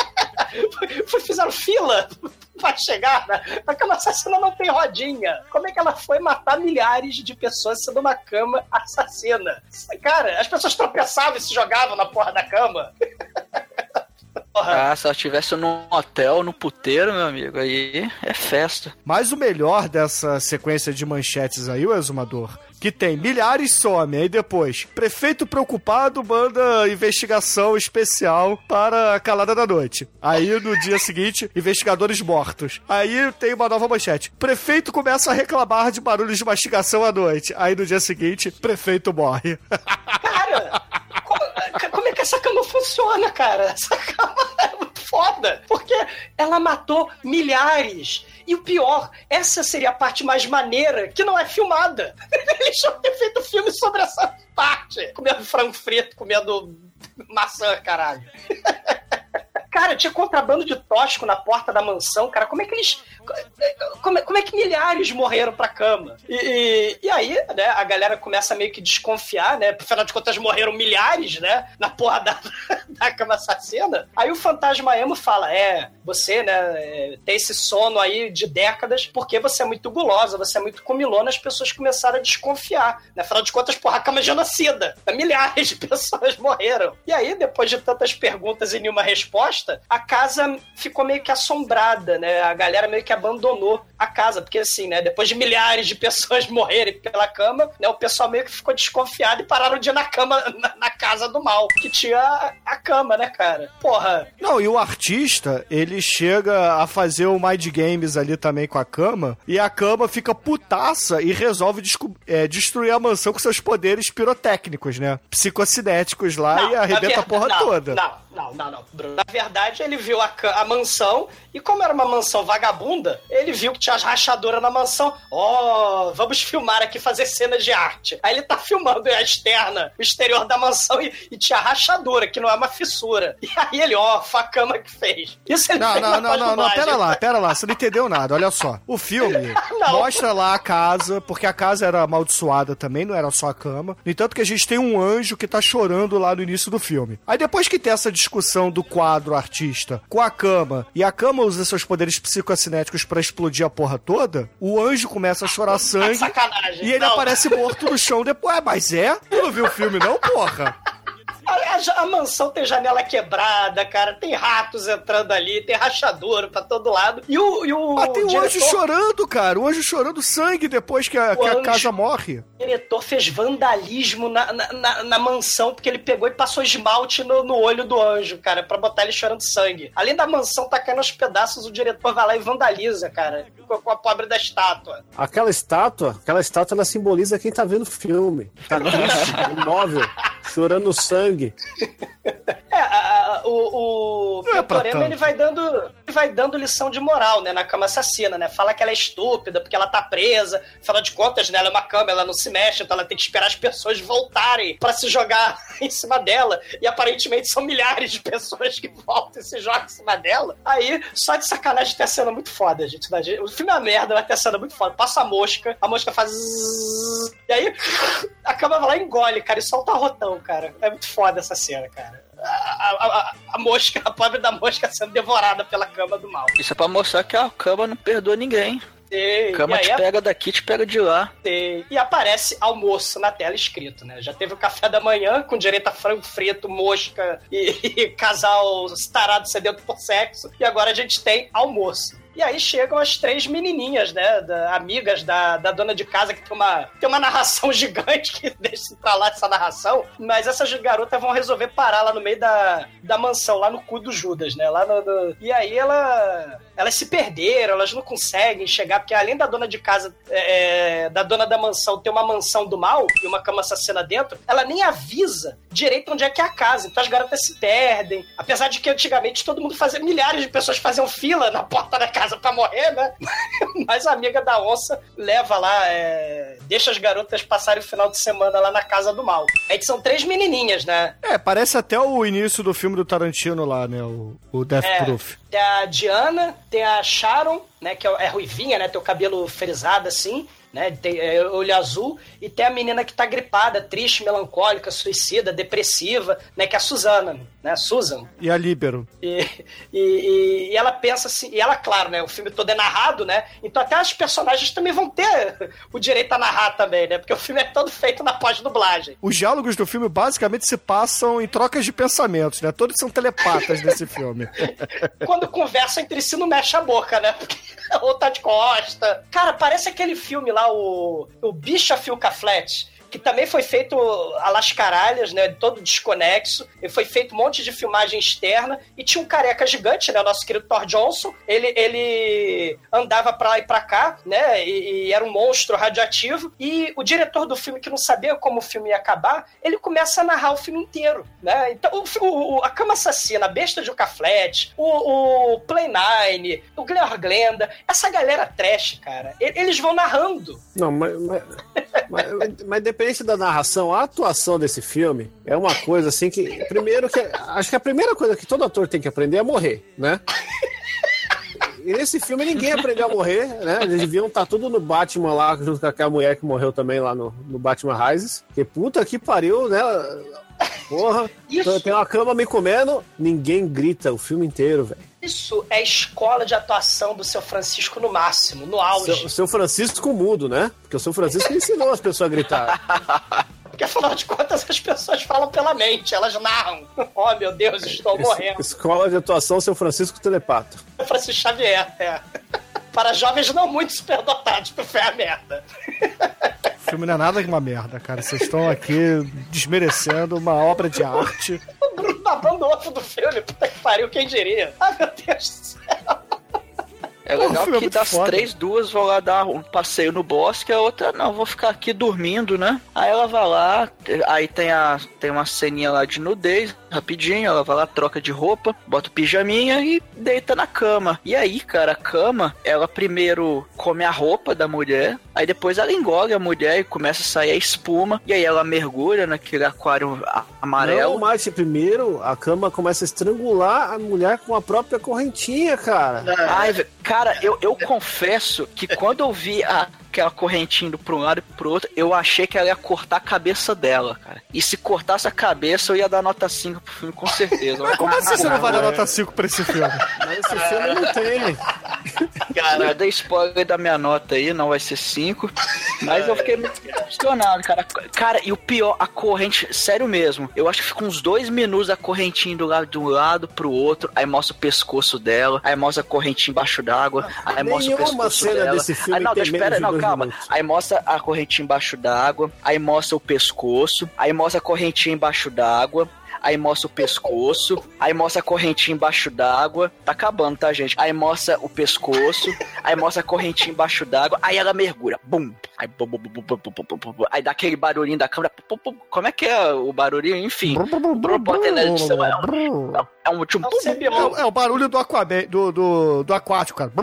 Fizeram fila pra chegar. Né? Aquela assassina não tem rodinha. Como é que ela foi matar milhares de pessoas sendo uma cama assassina? Cara, as pessoas tropeçavam e se jogavam na porra da cama. Ah, se ela estivesse num hotel, no puteiro, meu amigo, aí é festa. Mas o melhor dessa sequência de manchetes aí, o exumador, que tem milhares some, aí depois, prefeito preocupado manda investigação especial para a calada da noite. Aí no dia seguinte, investigadores mortos. Aí tem uma nova manchete. Prefeito começa a reclamar de barulhos de mastigação à noite. Aí no dia seguinte, prefeito morre. Cara, como, é que essa cama funciona, cara? Essa cama é muito foda. Porque ela matou milhares e o pior, essa seria a parte mais maneira que não é filmada. Eles tinham ter feito filme sobre essa parte. Comendo frango frito, comendo maçã, caralho. Cara, tinha contrabando de tóxico na porta da mansão, cara. Como é que eles. Como é, como é que milhares morreram pra cama? E, e, e, aí, né, a galera começa meio que desconfiar, né? Afinal de contas, morreram milhares, né? Na porra da, da cama assassina. Aí o fantasma emo fala: é, você, né, é, tem esse sono aí de décadas porque você é muito gulosa, você é muito comilona, as pessoas começaram a desconfiar. Né? Afinal de contas, porra, a cama é genocida. Milhares de pessoas morreram. E aí, depois de tantas perguntas e nenhuma resposta, a casa ficou meio que assombrada, né? A galera meio que abandonou a casa, porque assim, né? Depois de milhares de pessoas morrerem pela cama, né? O pessoal meio que ficou desconfiado e pararam de ir na cama, na, na casa do mal, que tinha a, a, cama, né, cara? Porra. Não, e o artista, ele chega a fazer o Mind Games ali também com a cama, e a cama fica putaça e resolve é, destruir a mansão com seus poderes pirotécnicos, né? Psicocinéticos lá não, e arrebenta a porra não, toda. Não, Não, não, não. Bruno. Na verdade, ele viu a, a mansão e, como era uma mansão vagabunda, ele viu que tinha as rachaduras na mansão. Ó, vamos filmar aqui, fazer cenas de arte. Aí ele tá filmando a externa, o exterior da mansão e, e tinha rachadura, que não é uma fissura. E aí ele, ó, foi a cama que fez. Isso ele Não, fez não, não, não, não, pera lá, pera lá, você não entendeu nada, olha só. O filme mostra lá a casa, porque a casa era amaldiçoada também, não era só a cama. No entanto que a gente tem um anjo que tá chorando lá no início do filme. Aí depois que tem essa discussão do quadro artista com a cama, e a cama usa seus poderes psicocinéticos pra explodir a porra toda, o anjo começa a chorar sangue. Sacanagem. E ele Não. aparece morto no chão depois. Ah, mas é? Tu não viu o filme, não, porra? A, a- a mansão tem janela quebrada, cara. Tem ratos entrando ali, tem rachadura pra todo lado. E o. E o Ah, tem um diretor, anjo chorando, cara. O anjo chorando sangue depois que a, O que a casa morre. o diretor fez vandalismo na, na, na- na mansão, porque ele pegou e passou esmalte no, no olho do anjo, cara, pra botar ele chorando sangue. Além da mansão tá caindo aos pedaços, o diretor vai lá e vandaliza, cara, com, com a pobre da estátua. Aquela estátua, aquela estátua, ela simboliza quem tá vendo o filme. Tá triste, imóvel, chorando sangue sangue. É, a- a- o, o é ele vai dando ele vai dando lição de moral, né, na cama assassina, né? Fala que ela é estúpida porque ela tá presa. Afinal de contas, né, ela é uma cama, ela não se mexe, então ela tem que esperar as pessoas voltarem pra se jogar em cima dela. E aparentemente são milhares de pessoas que voltam e se jogam em cima dela. Aí, só de sacanagem tem a cena muito foda, gente. né? O filme é uma merda, mas tem a cena muito foda. Passa a mosca, a mosca faz e aí a cama vai lá e engole, cara, e solta rotão, cara. É muito foda essa cena, cara. A, a- a- mosca, a pobre da mosca sendo devorada pela cama do mal. Isso é pra mostrar que a cama não perdoa ninguém. E, Cama te pega daqui, te pega de lá. e, e aparece almoço na tela escrito, né? Já teve o café da manhã com direito a frango frito, mosca e, e casal tarado sedento por sexo. E agora a gente tem almoço. E aí chegam as três menininhas, né? da- amigas da, da dona de casa, que tem uma, tem uma narração gigante que deixa pra lá essa narração. Mas essas garotas vão resolver parar lá no meio da, da mansão, lá no cu do Judas, né? Lá no, no- E aí ela, elas se perderam, elas não conseguem chegar, porque além da dona de casa, é, da dona da mansão ter uma mansão do mal e uma cama assassina dentro, ela nem avisa direito onde é que é a casa. Então as garotas se perdem. Apesar de que antigamente todo mundo fazia, milhares de pessoas faziam fila na porta da casa pra morrer, né? Mas a amiga da onça leva lá, é, deixa as garotas passarem o final de semana lá na casa do mal. Aí são três menininhas, né? É, parece até o início do filme do Tarantino lá, né? O, o Death É. Proof. Tem a Diana, tem a Sharon, né? Que é, é ruivinha, né? Tem o cabelo frisado assim, né? Tem é, olho azul. E tem a menina que tá gripada, triste, melancólica, suicida, depressiva, né? Que é a Susana, né? Susan. E a Líbero. E, e, e ela pensa assim, e ela, claro, né? O filme todo é narrado, né? Então até as personagens também vão ter o direito a narrar também, né? Porque o filme é todo feito na pós-dublagem. Os diálogos do filme basicamente se passam em trocas de pensamentos, né? Todos são telepatas nesse filme. quando conversa entre si não mexe a boca, né? Porque ou tá de costa. Cara, parece aquele filme lá, o, o Bicha Fio Caflete. Que também foi feito a las caralhas, né? Todo desconexo. E foi feito um monte de filmagem externa. E tinha um careca gigante, né? O nosso querido Thor Johnson. Ele, ele andava pra lá e pra cá, né? E, e era um monstro radioativo. E o diretor do filme, que não sabia como o filme ia acabar, ele começa a narrar o filme inteiro, né? Então, o, o- a Cama Assassina, a Besta de Caflete, o, o Play Nine, o Gleor Glenda, essa galera trash, cara, eles vão narrando. Não, mas, mas, mas, mas independente da narração, a atuação desse filme é uma coisa assim que. Primeiro que. Acho que a primeira coisa que todo ator tem que aprender é morrer, né? E nesse filme ninguém aprendeu a morrer, né? Eles deviam estar tudo no Batman lá, junto com aquela mulher que morreu também lá no, no Batman Rises. Que puta que pariu, né? Porra, Isso. tem uma cama me comendo, ninguém grita o filme inteiro, velho. Isso é escola de atuação do seu Francisco no máximo, no auge. Seu, seu Francisco mudo, né? Porque o seu Francisco ensinou as pessoas a gritar. Porque afinal de contas as pessoas falam pela mente, elas narram. Oh meu Deus, estou morrendo. Escola de atuação, seu Francisco Telepato. Francisco Xavier, é. Para jovens não muito superdotados, que foi a merda. O filme não é nada que uma merda, cara. Vocês estão aqui desmerecendo uma obra de arte. O Bruno babando ovo do filme, puta que pariu, quem diria? Ai meu Deus do céu. É Pô, o legal filme é que muito das foda. três, duas vão lá dar um passeio no bosque, a outra, não, vou ficar aqui dormindo, né? Aí ela vai lá, aí tem, a, tem uma ceninha lá de nudez, rapidinho, ela vai lá, troca de roupa, bota o pijaminha e deita na cama. E aí, cara, a cama, ela primeiro come a roupa da mulher, aí depois ela engole a mulher e começa a sair a espuma, e aí ela mergulha naquele aquário amarelo. Não, mas primeiro a cama começa a estrangular a mulher com a própria correntinha, cara. Ai, ve- cara, eu, eu confesso que quando eu vi a- aquela correntinha indo pra um lado e pro outro, eu achei que ela ia cortar a cabeça dela, cara. E se cortasse a cabeça, eu ia dar nota 5 pro filme, com certeza. Mas como assim você não vai dar nota 5 pra esse filme? Mas esse filme não tem. Cara, eu dei spoiler da minha nota aí, não vai ser 5. Mas eu fiquei muito decepcionado, cara. Cara, e o pior, a corrente, sério mesmo, eu acho que fica uns dois minutos a correntinha do lado de um lado pro outro, aí mostra o pescoço dela, aí mostra a correntinha embaixo d'água, aí mostra o Nenhuma pescoço cena dela. desse filme aí, não, tem deixa, menos pera, de não, calma. Aí mostra a correntinha embaixo d'água, aí mostra o pescoço, aí mostra a correntinha embaixo d'água, aí mostra o pescoço, aí mostra a correntinha embaixo d'água. Tá acabando, tá, gente? Aí mostra o pescoço, aí mostra a correntinha embaixo d'água, aí ela mergulha, bum! Aí, bum, bum, bum, aí dá aquele barulhinho da câmera. Como é que é o barulhinho? Enfim, bota a edição. É é um tipo. É um Sebion. É, é o barulho do, aquabe, do, do, do aquático, cara.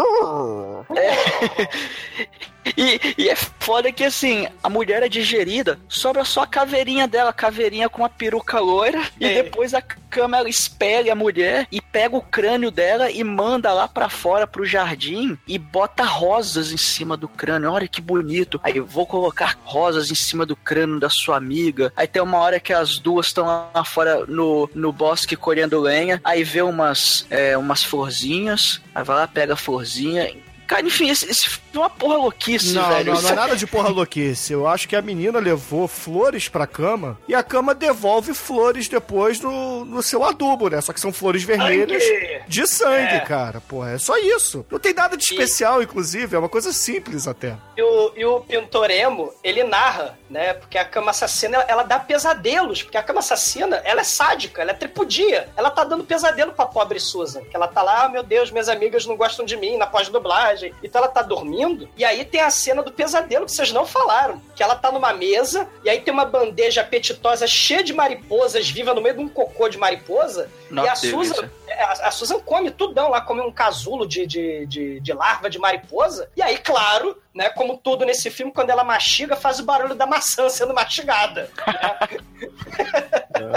E, e é foda que assim, a mulher é digerida, sobra só a caveirinha dela, a caveirinha com a peruca loira, e É. depois a cama ela espelha a mulher e pega o crânio dela e manda lá pra fora pro jardim e bota rosas em cima do crânio. Olha que bonito. Aí vou colocar rosas em cima do crânio da sua amiga. Aí tem uma hora que as duas estão lá fora no, no bosque colhendo lenha, aí vê umas, é, umas florzinhas, aí vai lá, pega a florzinha. Cara, enfim, esse, esse é uma porra louquice, Não, velho. não, não é nada de porra louquice. Eu acho que a menina levou flores pra cama e a cama devolve flores depois no, no seu adubo, né? Só que são flores vermelhas Sangue! de sangue, É. cara. Porra, é só isso. Não tem nada de especial, inclusive. É uma coisa simples até. E o, e o Pintoremo, ele narra, né? Porque a cama assassina, ela, ela dá pesadelos. Porque a cama assassina, ela é sádica, ela é tripudia. Ela tá dando pesadelo pra pobre Susan. Que ela tá lá, ah, meu Deus, minhas amigas não gostam de mim, na pós-dublagem. Então ela tá dormindo. E aí tem a cena do pesadelo que vocês não falaram. Que ela tá numa mesa, e aí tem uma bandeja apetitosa cheia de mariposas, viva no meio de um cocô de mariposa. Nossa, e a delícia. Susan, é, a, a Susan come tudão lá, come um casulo de, de, de, de larva de mariposa. E aí, claro, né, como tudo nesse filme, quando ela mastiga, faz o barulho da maçã sendo mastigada.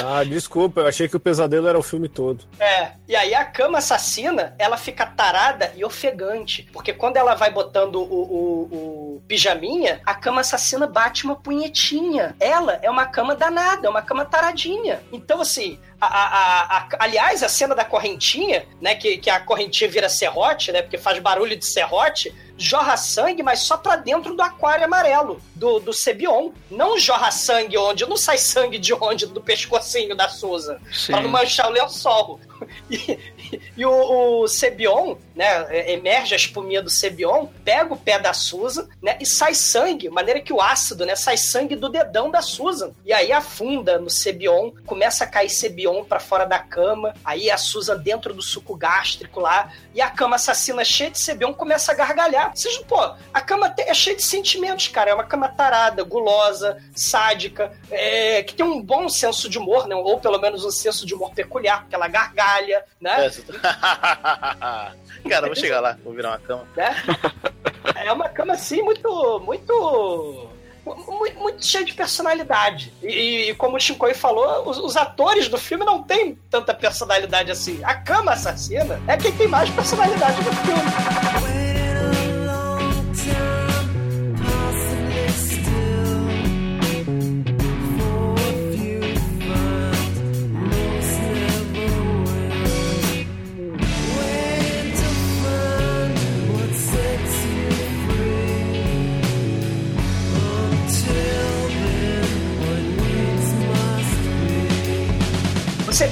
Ah, desculpa, eu achei que o pesadelo era o filme todo. É, e aí a cama assassina, ela fica tarada e ofegante. Porque quando ela vai botando o, o, o pijaminha, a cama assassina bate uma punhetinha. Ela é uma cama danada, é uma cama taradinha. Então, assim, a, a- a- aliás, a cena da correntinha, né, que, que a correntinha vira serrote, né, porque faz barulho de serrote, jorra sangue, mas só pra dentro do aquário amarelo, do, do Sebion. Não jorra sangue onde? Não sai sangue de onde? Do pescocinho da Susan. Sim. Pra não manchar o lençol. E, e o, o Sebion, né, emerge a espuminha do Sebion, pega o pé da Susan, né, e sai sangue, maneira que o ácido, né, sai sangue do dedão da Susan. E aí afunda no Sebion, começa a cair Sebion pra fora da cama, aí a Susan dentro do suco gástrico lá, e a cama assassina cheia de Sebion começa a gargalhar. Vocês, pô, a cama é cheia de sentimentos, cara, é uma cama tarada, gulosa, sádica, é, que tem um bom senso de humor, né, ou pelo menos um senso de humor peculiar, porque ela gargalha, né? É, Cara, vou chegar lá, vou virar uma cama. né? É uma cama assim muito, muito, muito, muito cheia de personalidade. E, e como o Shinkoi falou, os, os atores do filme não têm tanta personalidade assim. A cama assassina é quem tem mais personalidade no filme.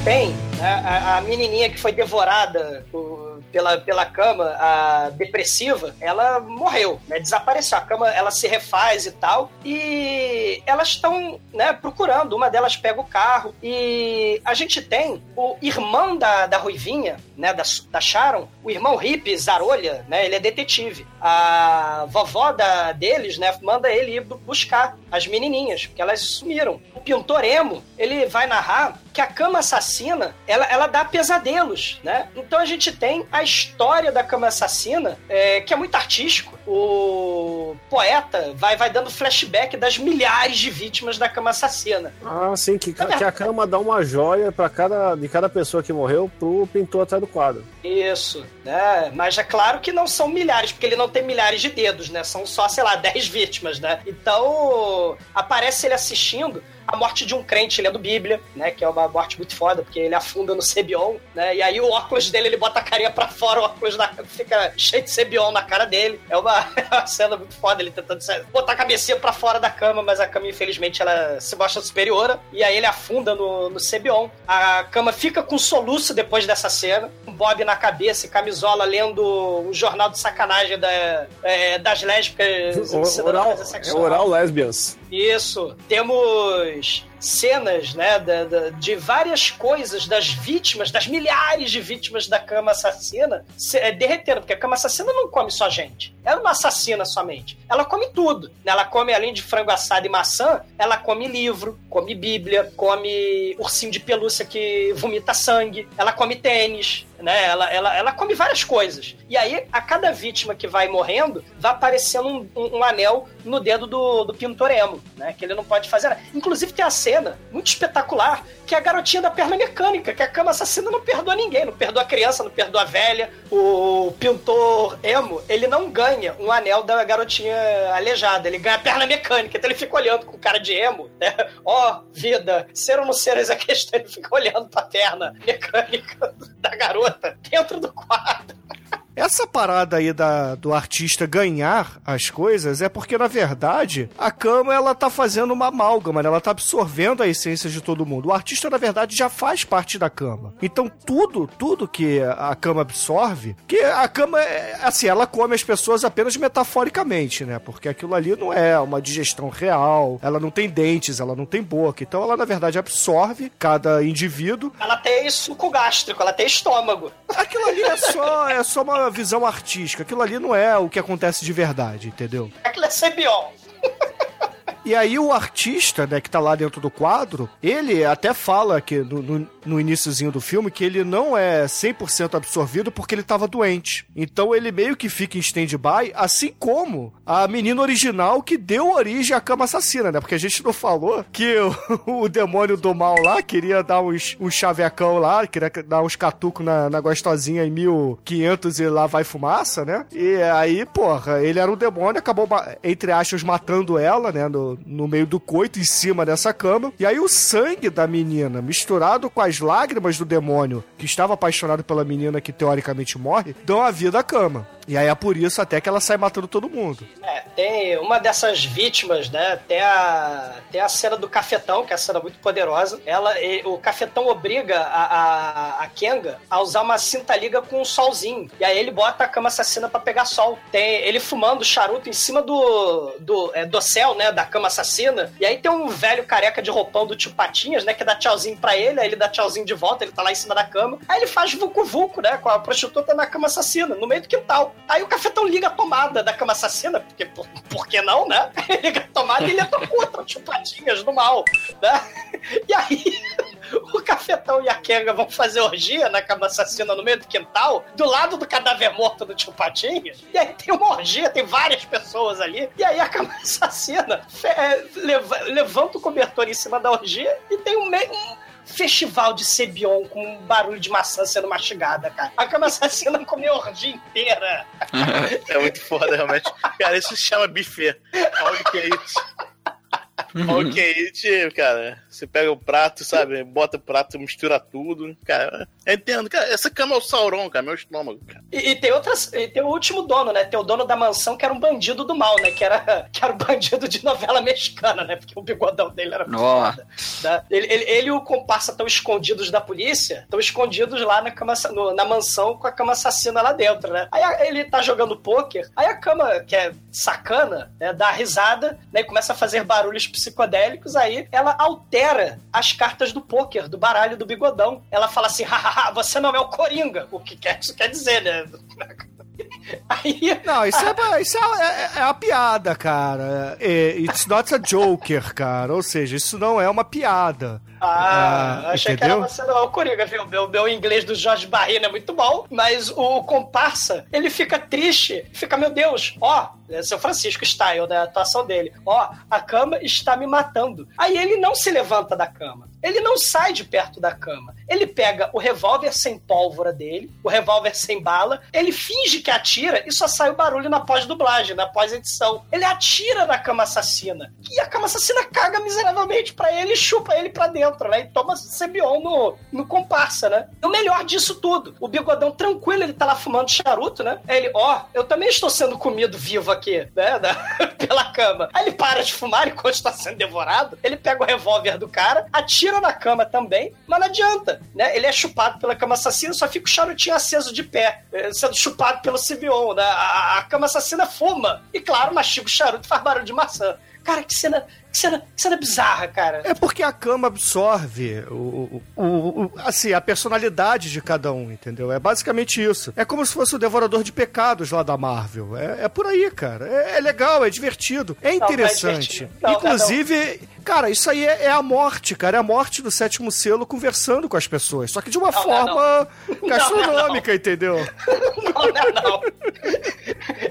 Tem né, a, a menininha que foi devorada pela, pela cama, a depressiva, ela morreu, né, desapareceu. A cama ela se refaz e tal. E elas estão né, procurando. Uma delas pega o carro e a gente tem o irmão da, da Ruivinha, né, da, da Sharon, o irmão Hip Zarolha, né, ele é detetive. A vovó da, deles, né, manda ele ir buscar as menininhas, porque elas sumiram. O pintor Emo, ele vai narrar que a cama assassina, ela, ela dá pesadelos, né? Então a gente tem a história da cama assassina, é, que é muito artístico. O poeta vai, vai dando flashback das milhares de vítimas da cama assassina. Ah, sim, que, que a cama dá uma joia para cada, de cada pessoa que morreu pro pintor atrás do quadro. Isso, né? Mas é claro que não são milhares, porque ele não tem milhares de dedos, né? São só, sei lá, 10 vítimas, né? Então, aparece ele assistindo a morte de um crente lendo Bíblia, né? Que é uma morte muito foda, porque ele afunda no Sebion, né? E aí o óculos dele, ele bota a carinha pra fora, o óculos na, fica cheio de Sebion na cara dele. É uma, é uma cena muito foda, ele tentando botar a cabecinha pra fora da cama, mas a cama, infelizmente, ela se mostra superior. E aí ele afunda no, no Sebion. A cama fica com soluço depois dessa cena, um bob na cabeça e camisola lendo um jornal de sacanagem da, é, das lésbicas. O, oral, é oral lesbians. Isso. Temos cenas, né, de, de, várias coisas das vítimas, das milhares de vítimas da cama assassina, se, é, derretendo, porque a cama assassina não come só gente. Ela não assassina somente. Ela come tudo. Ela come, além de frango assado e maçã, ela come livro, come bíblia, come ursinho de pelúcia que vomita sangue, ela come tênis, né? Ela, ela, ela come várias coisas. E aí, a cada vítima que vai morrendo, vai aparecendo um, um, um anel no dedo do, do pintoremo, né? Que ele não pode fazer nada. Inclusive, tem a cena muito espetacular que é a garotinha da perna mecânica, que a cama assassina não perdoa ninguém, não perdoa a criança, não perdoa a velha. O pintor emo, ele não ganha um anel da garotinha aleijada, ele ganha a perna mecânica. Então ele fica olhando com cara de emo, né? Ó, oh, vida, ser ou não ser essa questão, ele fica olhando pra perna mecânica da garota dentro do quadro. Essa parada aí da, do artista ganhar as coisas é porque, na verdade, a cama ela tá fazendo uma amálgama, né? ela tá absorvendo a essência de todo mundo. O artista, na verdade, já faz parte da cama. Então, tudo, tudo que a cama absorve, que a cama, é, assim, ela come as pessoas apenas metaforicamente, né? Porque aquilo ali não é uma digestão real, ela não tem dentes, ela não tem boca. Então, ela, na verdade, absorve cada indivíduo. Ela tem suco gástrico, ela tem estômago. Aquilo ali é só, é só uma visão artística. Aquilo ali não é o que acontece de verdade, entendeu? Aquilo é Sebion. E aí o artista, né, que tá lá dentro do quadro, ele até fala que no, no, no iníciozinho do filme que ele não é 100% absorvido porque ele tava doente. Então ele meio que fica em stand-by, assim como a menina original que deu origem à cama assassina, né? Porque a gente não falou que o, o demônio do mal lá queria dar uns, uns chavecão lá, queria dar uns catucos na, na gostosinha em 1500 e lá vai fumaça, né? E aí, porra, ele era um demônio, acabou, entre aspas, matando ela, né? No, no, meio do coito, em cima dessa cama. E aí o sangue da menina, misturado com as lágrimas do demônio, que estava apaixonado pela menina que teoricamente morre, dão a vida à cama. E aí é por isso até que ela sai matando todo mundo. É, tem uma dessas vítimas, né? Tem a, tem a cena do cafetão, que é a cena muito poderosa. Ela, o cafetão obriga a, a, a Kenga a usar uma cinta liga com um solzinho. E aí ele bota a cama assassina para pegar sol. Tem ele fumando charuto em cima do, do, é, do céu, né? Da cama assassina. E aí tem um velho careca de roupão do tio Patinhas, né? Que dá tchauzinho pra ele, aí ele dá tchauzinho de volta, ele tá lá em cima da cama. Aí ele faz vucu-vucu, né? Com a prostituta na cama assassina, no meio do quintal. Aí o cafetão liga a tomada da cama assassina, porque por, por que não, né? Liga a tomada e ele entra contra chupadinhas do mal, né? E aí o cafetão e a Kenga vão fazer orgia na cama assassina no meio do quintal, do lado do cadáver morto do tio Patinhas. E aí tem uma orgia, tem várias pessoas ali. E aí a cama assassina é, leva, levanta o cobertor em cima da orgia e tem um meio. Um, festival de Sebion com um barulho de maçã sendo mastigada, cara. A cama assassina comeu a orgia inteira. É muito foda, realmente. Cara, isso se chama buffet. Olha o que é isso. ok, cara, você pega o prato, sabe? Bota o prato, mistura tudo. Cara, eu entendo, cara. Essa cama é o Sauron, cara, meu estômago, cara. E, e, tem outras. E tem o último dono, né? Tem o dono da mansão que era um bandido do mal, né? Que era, que era um bandido de novela mexicana, né? Porque o bigodão dele era foda. Né? Ele, ele, ele, e o comparsa estão escondidos da polícia, estão escondidos lá na, cama, no, na mansão com a cama assassina lá dentro, né? Aí ele tá jogando pôquer, aí a cama, que é sacana, né? Dá risada, né? E começa a fazer barulhos psicodélicos, aí ela altera as cartas do pôquer, do baralho do bigodão. Ela fala assim: hahaha, você não é o Coringa. O que quer, isso quer dizer, né? Aí, não, isso, é, isso é, é, é, a piada, cara. É, it's not a joker, cara. Ou seja, isso não é uma piada. Ah, ah achei entendeu? que era você não, o Coringa, viu? Meu, meu inglês do Jorge Barrina é muito bom, mas o comparsa, ele fica triste, fica, meu Deus, ó, é seu Francisco Style, da atuação dele, ó, a cama está me matando. Aí ele não se levanta da cama. Ele não sai de perto da cama. Ele pega o revólver sem pólvora dele, o revólver sem bala, ele finge que atira e só sai o barulho na pós-dublagem, na pós-edição. Ele atira na cama assassina. E a cama assassina caga miseravelmente para ele e chupa ele para dentro, né? E toma Sebion no, no comparsa, né? E o melhor disso tudo, o bigodão tranquilo, ele tá lá fumando charuto, né? Aí ele, ó, oh, eu também estou sendo comido vivo aqui, né? Da, pela cama. Aí ele para de fumar enquanto está sendo devorado, ele pega o revólver do cara, atira na cama também, mas não adianta, né? Ele é chupado pela cama assassina, só fica o charutinho aceso de pé, eh, sendo chupado pelo Sibion, né? A, a cama assassina fuma. E claro, mastiga o charuto e faz barulho de maçã. Cara, que cena, que cena, que cena bizarra, cara. É porque a cama absorve o, o, o, assim, a personalidade de cada um, entendeu? É basicamente isso. É como se fosse o devorador de pecados lá da Marvel. É, é por aí, cara. É, é, legal, é divertido, é interessante. Não, é Inclusive, cara, isso aí é, é, a morte, cara. É a morte do sétimo selo conversando com as pessoas. Só que de uma não, forma não, gastronômica, entendeu? Não, não, não.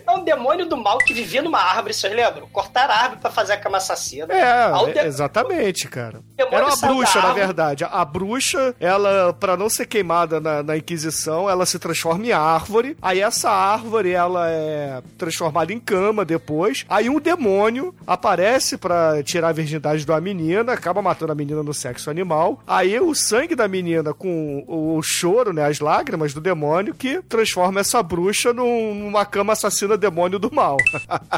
É um demônio do mal que vivia numa árvore, vocês lembram? Cortar a árvore pra fazer a cama assassina. É, de... exatamente, cara. Era uma bruxa, na verdade. A bruxa, ela, para não ser queimada na, na, Inquisição, ela se transforma em árvore. Aí essa árvore, ela é transformada em cama depois. Aí um demônio aparece para tirar a virgindade da menina, acaba matando a menina no sexo animal. Aí o sangue da menina com o choro, né, as lágrimas do demônio, que transforma essa bruxa numa cama assassina demônio do mal.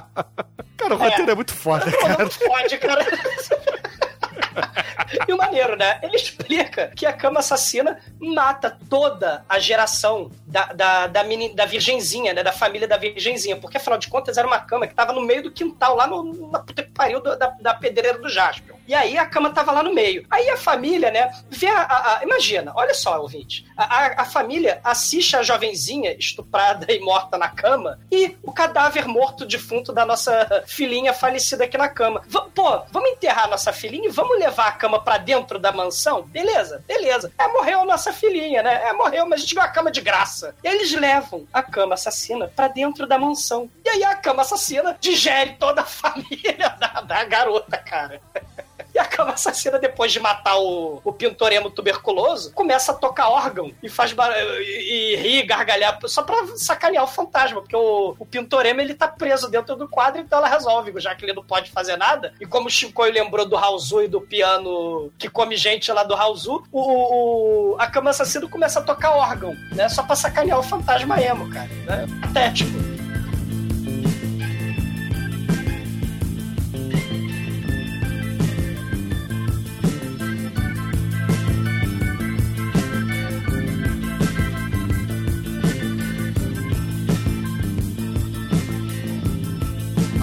cara, o é. roteiro é muito foda, cara. É muito foda, cara. e o maneiro, né? Ele explica que a cama assassina mata toda a geração da, da, da, mini, da virgenzinha, né? Da família da virgenzinha. Porque, afinal de contas, era uma cama que tava no meio do quintal, lá no, na puta que pariu da, da pedreira do Jasper. E aí a cama tava lá no meio. Aí a família, né, vê a. a, a imagina, olha só, ouvinte. A, a, família assiste a jovenzinha estuprada e morta na cama e o cadáver morto defunto da nossa filhinha falecida aqui na cama. V pô, vamos enterrar nossa filhinha e vamos levar a cama pra dentro da mansão? Beleza, beleza. É, morreu a nossa filhinha, né? É, morreu, mas a gente viu a cama de graça. Eles levam a cama assassina pra dentro da mansão. E aí a cama assassina digere toda a família da, da garota, cara. A cama assassina, depois de matar o, o pintoremo tuberculoso, começa a tocar órgão e faz e, e rir, gargalhar, só pra sacanear o fantasma, porque o, o pintoremo ele tá preso dentro do quadro, então ela resolve, já que ele não pode fazer nada. E como o Shinkoi lembrou do Raulzu e do piano que come gente lá do Raulzu, o, o, a cama assassina começa a tocar órgão, né? Só pra sacanear o fantasma emo, cara. Né? Patético.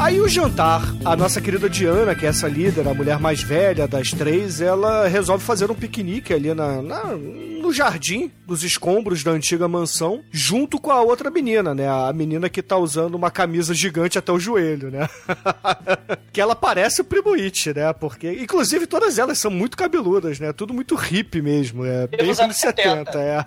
Aí o jantar, a nossa querida Diana, que é essa líder, a mulher mais velha das três, ela resolve fazer um piquenique ali na, na no jardim dos escombros da antiga mansão, junto com a outra menina, né? A menina que tá usando uma camisa gigante até o joelho, né? que ela parece o Primo It, né? Porque, inclusive, todas elas são muito cabeludas, né? Tudo muito hippie mesmo, é bem anos 70, 70 é.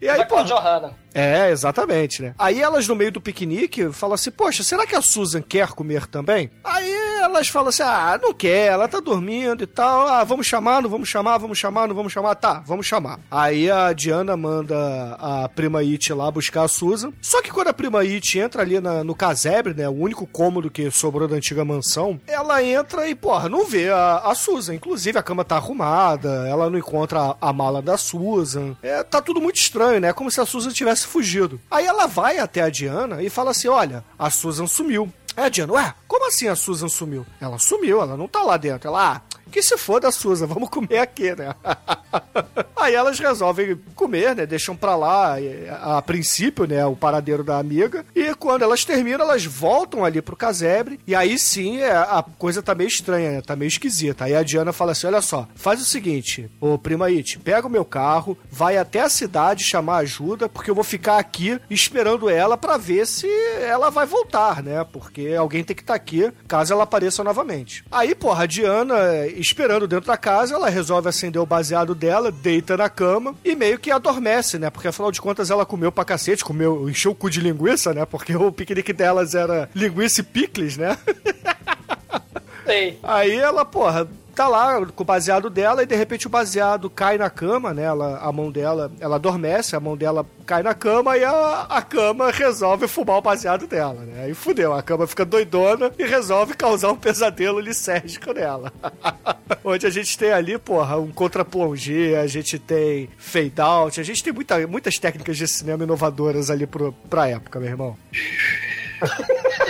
e aí, pô, Johanna. É, exatamente, né? Aí elas, no meio do piquenique, falam assim: Poxa, será que a Susan quer comer também? Aí elas falam assim: Ah, não quer, ela tá dormindo e tal. Ah, vamos chamar, não vamos chamar, vamos chamar, não vamos chamar. Tá, vamos chamar. Aí a Diana manda a prima It lá buscar a Susan. Só que quando a prima It entra ali na, no casebre, né? O único cômodo que sobrou da antiga mansão, ela entra e, porra, não vê a, a Susan. Inclusive, a cama tá arrumada, ela não encontra a, a mala da Susan. É, tá tudo muito estranho, né? Como se a Susan tivesse fugido. Aí ela vai até a Diana e fala assim: olha, a Susan sumiu. A Diana, ué, como assim a Susan sumiu? Ela sumiu, ela não tá lá dentro. Ela, ah, que se foda Susan, vamos comer aqui, né? Aí elas resolvem comer, né? Deixam pra lá, a, a princípio, né? O paradeiro da amiga. E quando elas terminam, elas voltam ali pro casebre. E aí sim, é, a coisa tá meio estranha, né? Tá meio esquisita. Aí a Diana fala assim: olha só, faz o seguinte, ô prima It, pega o meu carro, vai até a cidade chamar ajuda, porque eu vou ficar aqui esperando ela para ver se ela vai voltar, né? Porque alguém tem que estar tá aqui caso ela apareça novamente. Aí, porra, a Diana, esperando dentro da casa, ela resolve acender o baseado dela, deita na cama e meio que adormece, né? Porque afinal de contas ela comeu pra cacete, comeu, encheu o cu de linguiça, né? Porque o piquenique delas era linguiça e picles, né? Sei. Aí ela, porra, tá lá com o baseado dela e de repente o baseado cai na cama, né? Ela, a mão dela, ela adormece, a mão dela cai na cama e a, a cama resolve fumar o baseado dela, né? Aí fudeu, a cama fica doidona e resolve causar um pesadelo lisérgico nela. Onde a gente tem ali, porra, um contra-plongé, a gente tem fade out, a gente tem muita, muitas técnicas de cinema inovadoras ali pro, pra época, meu irmão.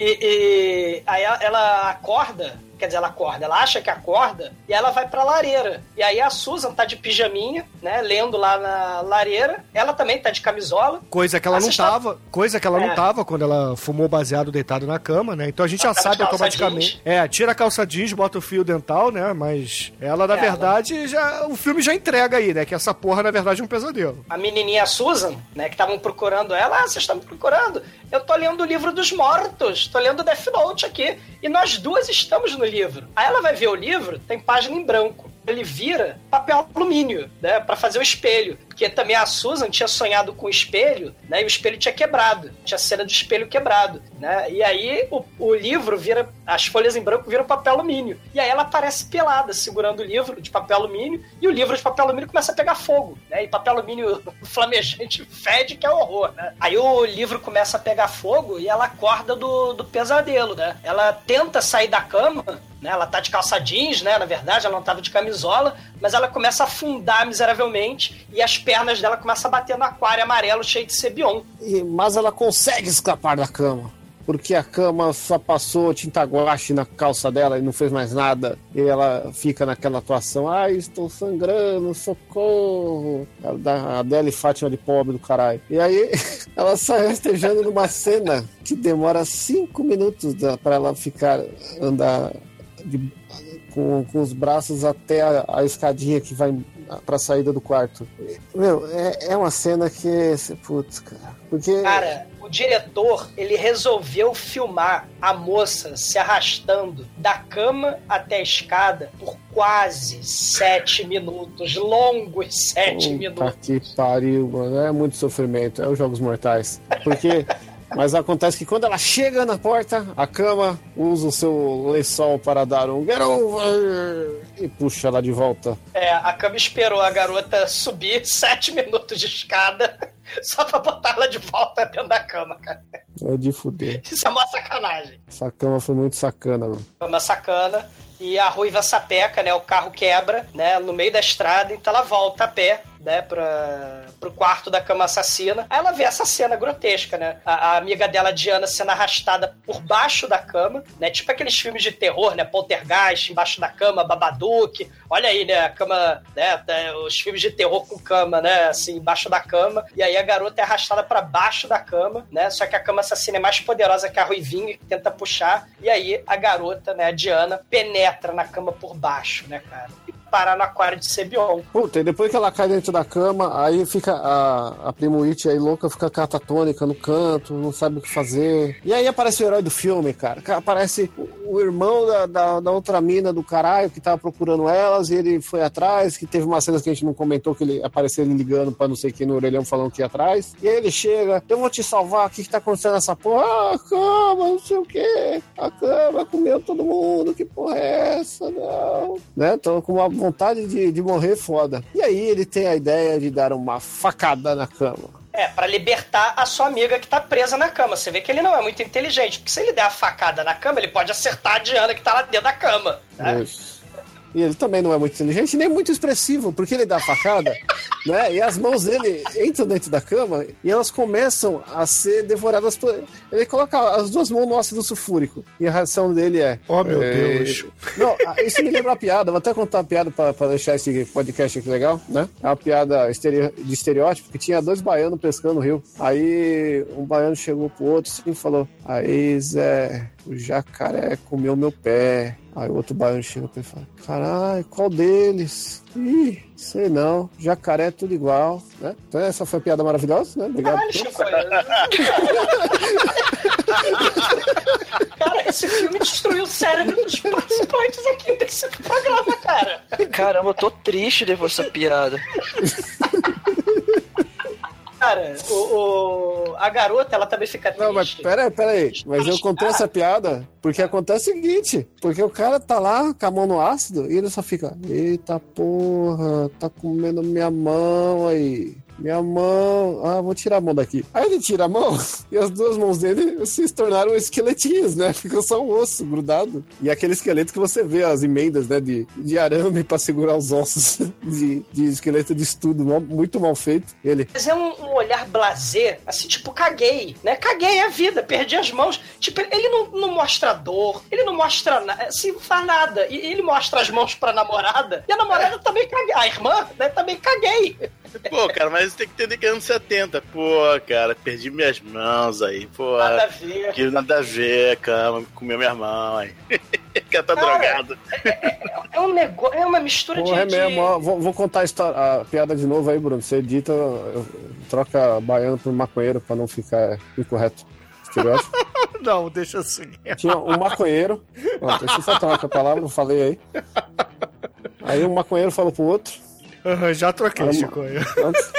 e, e aí ela acorda Quer dizer, ela acorda, ela acha que acorda e ela vai pra lareira. E aí a Susan tá de pijaminha, né? Lendo lá na lareira. Ela também tá de camisola. Coisa que ela não tava. Coisa que ela é. não tava quando ela fumou baseado deitado na cama, né? Então a gente ela já sabe automaticamente. É, tira a calça jeans, bota o fio dental, né? Mas ela, na é, verdade, ela... já. O filme já entrega aí, né? Que essa porra, na verdade, é um pesadelo. A menininha Susan, né? Que estavam procurando ela. Ah, vocês estão me procurando? Eu tô lendo o livro dos mortos. Tô lendo Death Note aqui. E nós duas estamos no livro. Aí ela vai ver o livro, tem página em branco ele vira papel alumínio, né, para fazer o espelho. Porque também a Susan tinha sonhado com o espelho, né, e o espelho tinha quebrado, tinha cena do espelho quebrado, né, e aí o, o livro vira, as folhas em branco viram papel alumínio. E aí ela aparece pelada, segurando o livro de papel alumínio, e o livro de papel alumínio começa a pegar fogo, né, e papel alumínio flamejante fede, que é horror, né. Aí o livro começa a pegar fogo e ela acorda do, do pesadelo, né. Ela tenta sair da cama, né? Ela tá de calça jeans, né? Na verdade, ela não tava de camisola, mas ela começa a afundar miseravelmente e as pernas dela começam a bater no aquário amarelo cheio de Sebion. mas ela consegue escapar da cama. Porque a cama só passou tinta guache na calça dela e não fez mais nada. E ela fica naquela atuação: Ai, estou sangrando, socorro. A Adele Fátima de pobre do caralho. E aí ela sai rastejando numa cena que demora cinco minutos para ela ficar andar de, com, com os braços até a, a escadinha que vai pra saída do quarto. Meu, é, é uma cena que. Putz, cara. Porque. Cara, o diretor, ele resolveu filmar a moça se arrastando da cama até a escada por quase sete minutos. Longos sete Puta minutos. Que pariu, mano. É muito sofrimento. É os Jogos Mortais. Porque. Mas acontece que quando ela chega na porta, a cama usa o seu lençol para dar um get over e puxa ela de volta. É, a cama esperou a garota subir sete minutos de escada só pra botar ela de volta dentro da cama, cara. É de fuder. Isso é uma sacanagem. Essa cama foi muito sacana, mano. Foi uma sacana. E a ruiva sapeca, né? O carro quebra, né? No meio da estrada, então ela volta a pé né, pra, pro quarto da cama assassina. Aí ela vê essa cena grotesca, né? A, a, amiga dela, Diana, sendo arrastada por baixo da cama, né? Tipo aqueles filmes de terror, né? Poltergeist, embaixo da cama, Babadook. Olha aí, né? A cama, né? Os filmes de terror com cama, né? Assim, embaixo da cama. E aí a garota é arrastada para baixo da cama, né? Só que a cama assassina é mais poderosa que a Ruivinha, que tenta puxar. E aí a garota, né? A Diana, penetra na cama por baixo, né, cara? Parar no aquário de Sebion. Puta, e depois que ela cai dentro da cama, aí fica a, a Primo It aí louca, fica catatônica no canto, não sabe o que fazer. E aí aparece o herói do filme, cara. Aparece o, o irmão da, da, da, outra mina do caralho que tava procurando elas e ele foi atrás, que teve uma cena que a gente não comentou, que ele apareceu ele ligando pra não sei quem no orelhão falando que ia atrás. E aí ele chega, eu vou te salvar, o que que tá acontecendo nessa porra? Ah, a cama, não sei o que. A cama comeu todo mundo, que porra é essa? Não. Né? Tô com uma vontade de, de morrer foda. E aí ele tem a ideia de dar uma facada na cama. É, para libertar a sua amiga que tá presa na cama. Você vê que ele não é muito inteligente, porque se ele der a facada na cama, ele pode acertar a Diana que tá lá dentro da cama. Né? Isso. E ele também não é muito inteligente, nem muito expressivo, porque ele dá a facada, né? E as mãos dele entram dentro da cama e elas começam a ser devoradas por. Ele coloca as duas mãos no ácido sulfúrico. E a reação dele é. Oh, meu é, Deus. Não, isso me lembra uma piada. Vou até contar uma piada pra, pra deixar esse podcast aqui legal, né? É uma piada de estereótipo que tinha dois baianos pescando no rio. Aí um baiano chegou pro outro assim, e falou: Aí, Zé, o jacaré comeu meu pé. Aí o outro baiano chega pra ele e fala: Caralho, qual deles? Ih, sei não. Jacaré é tudo igual, né? Então essa foi a piada maravilhosa, né? Obrigado. Caralho, Chico. Cara, esse filme destruiu o cérebro dos participantes aqui desse programa, cara. Caramba, eu tô triste depois dessa piada. Cara, o, o- a garota, ela também fica triste. Não, mas pera aí, pera aí. Mas eu contei essa piada porque acontece o seguinte: porque o cara tá lá com a mão no ácido e ele só fica, eita porra, tá comendo minha mão aí. Minha mão, ah, vou tirar a mão daqui. Aí ele tira a mão e as duas mãos dele se tornaram esqueletinhos, né? Ficou só um osso grudado. E aquele esqueleto que você vê as emendas, né? De, de arame pra segurar os ossos de, de esqueleto de estudo, muito mal feito. Ele, Mas é um, um olhar blasé, assim, tipo, caguei, né? Caguei a vida, perdi as mãos. Tipo, ele não, não mostra dor, ele não mostra nada, assim, não faz nada. E ele mostra as mãos pra namorada, e a namorada também caguei. A irmã, né, também caguei. Pô, cara, mas tem que entender que é anos 70. Pô, cara, perdi minhas mãos aí. Pô, Nada a ver. que nada a ver, cara. Comeu minha mão aí. cara tá Cara, drogado. É um negócio, é uma mistura Porra, é de. mesmo, de... ó, vou, vou contar a, história, a piada de novo aí, Bruno. Você edita, troca baiano por maconheiro pra não ficar incorreto. Estereótipo. Não, deixa assim. Tinha um maconheiro. Ó, deixa eu só trocar a palavra, eu falei aí. Aí um maconheiro falou pro outro. Aham, Já troquei. Chico. Antes,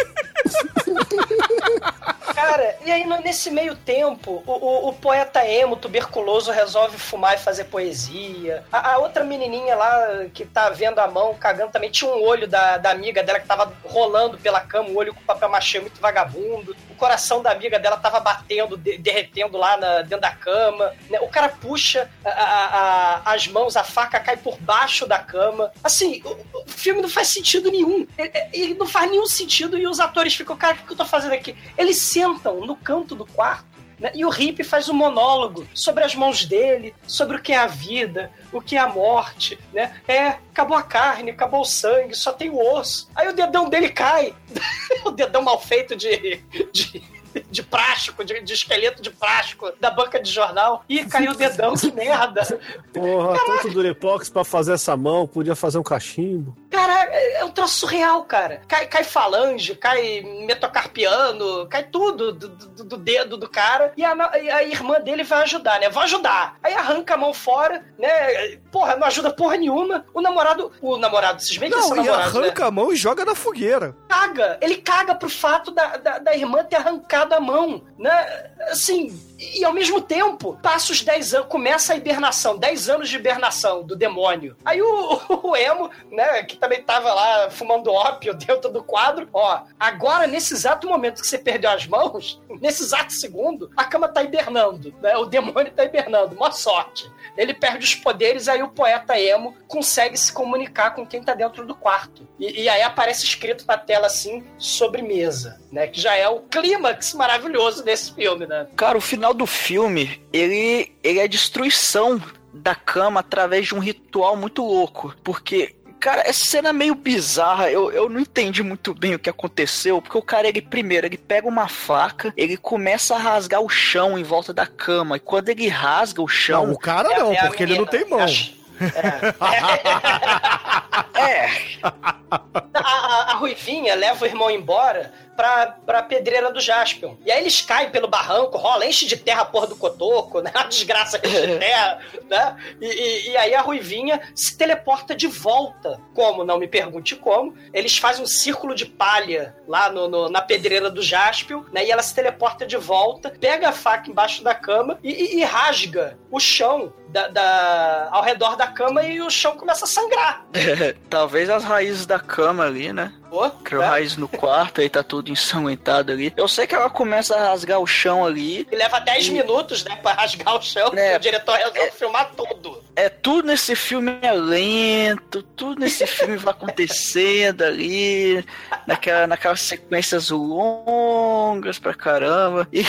Cara, e aí nesse meio tempo, o, o- o poeta emo, tuberculoso, resolve fumar e fazer poesia. A, a outra menininha lá que tá vendo a mão, cagando, também tinha um olho da, da amiga dela que tava rolando pela cama, um olho com papel machê muito vagabundo. Coração da amiga dela tava batendo, de- derretendo lá na- dentro da cama. né? O cara puxa a- a- a- as mãos, a faca cai por baixo da cama. Assim, o, o filme não faz sentido nenhum. Ele, ele não faz nenhum sentido e os atores ficam, cara, o que eu tô fazendo aqui? Eles sentam no canto do quarto. Né? E o Rip faz um monólogo sobre as mãos dele, sobre o que é a vida, o que é a morte, né? É, acabou a carne, acabou o sangue, só tem o osso. Aí o dedão dele cai. o dedão mal feito de, de, de plástico, de, de esqueleto de plástico da banca de jornal. Ih, caiu o dedão, que merda. porra, tanto Durepox pra fazer essa mão, podia fazer um cachimbo. Cara, é é um troço surreal, cara. Cai, cai falange, cai metocarpiano, cai tudo do, do- do dedo do cara. E a, a irmã dele vai ajudar, né? Vai ajudar. Aí arranca a mão fora, né? Porra, não ajuda porra nenhuma. O namorado. O namorado, vocês veem que Não, e namorado. né? arranca a mão e joga na fogueira. caga. Ele caga pro fato da, da, da irmã ter arrancado a mão, né? Assim, e ao mesmo tempo, passa os 10 anos, começa a hibernação, 10 anos de hibernação do demônio. Aí o, o Emo, né, que também tava lá fumando ópio dentro do quadro, ó, agora nesse exato momento que você perdeu as mãos, nesse exato segundo, a cama tá hibernando, né? O demônio tá hibernando, mó sorte. Ele perde os poderes, aí o poeta emo consegue se comunicar com quem tá dentro do quarto. E, e aí aparece escrito na tela assim, sobremesa, né? Que já é o clímax maravilhoso desse filme, né? Cara, o final do filme, ele, ele é a destruição da cama através de um ritual muito louco. Porque, cara, essa cena é meio bizarra. Eu, eu não entendi muito bem o que aconteceu. Porque o cara, ele primeiro, ele pega uma faca, ele começa a rasgar o chão em volta da cama. E quando ele rasga o chão. Não, o cara não, É- é a porque ele não tem mão. acho- É. É, a, a, a Ruivinha leva o irmão embora pra, pra pedreira do Jaspion. E aí eles caem pelo barranco, rola, enche de terra a porra do cotoco, né? A desgraça enche de terra, né? E, e- e aí a Ruivinha se teleporta de volta. Como? Não me pergunte como. Eles fazem um círculo de palha lá no, no- na pedreira do Jaspion, né? E ela se teleporta de volta, pega a faca embaixo da cama e- e rasga o chão da, da- ao redor da cama e o chão começa a sangrar. talvez as raízes da cama ali, né? Pô, Criou né? raiz no quarto, aí tá tudo ensanguentado ali. Eu sei que ela começa a rasgar o chão ali. E leva 10 minutos, né, pra rasgar o chão. É. e o diretor resolve filmar tudo. É, tudo nesse filme é lento, tudo nesse filme vai acontecendo ali, naquela, naquelas sequências longas pra caramba. E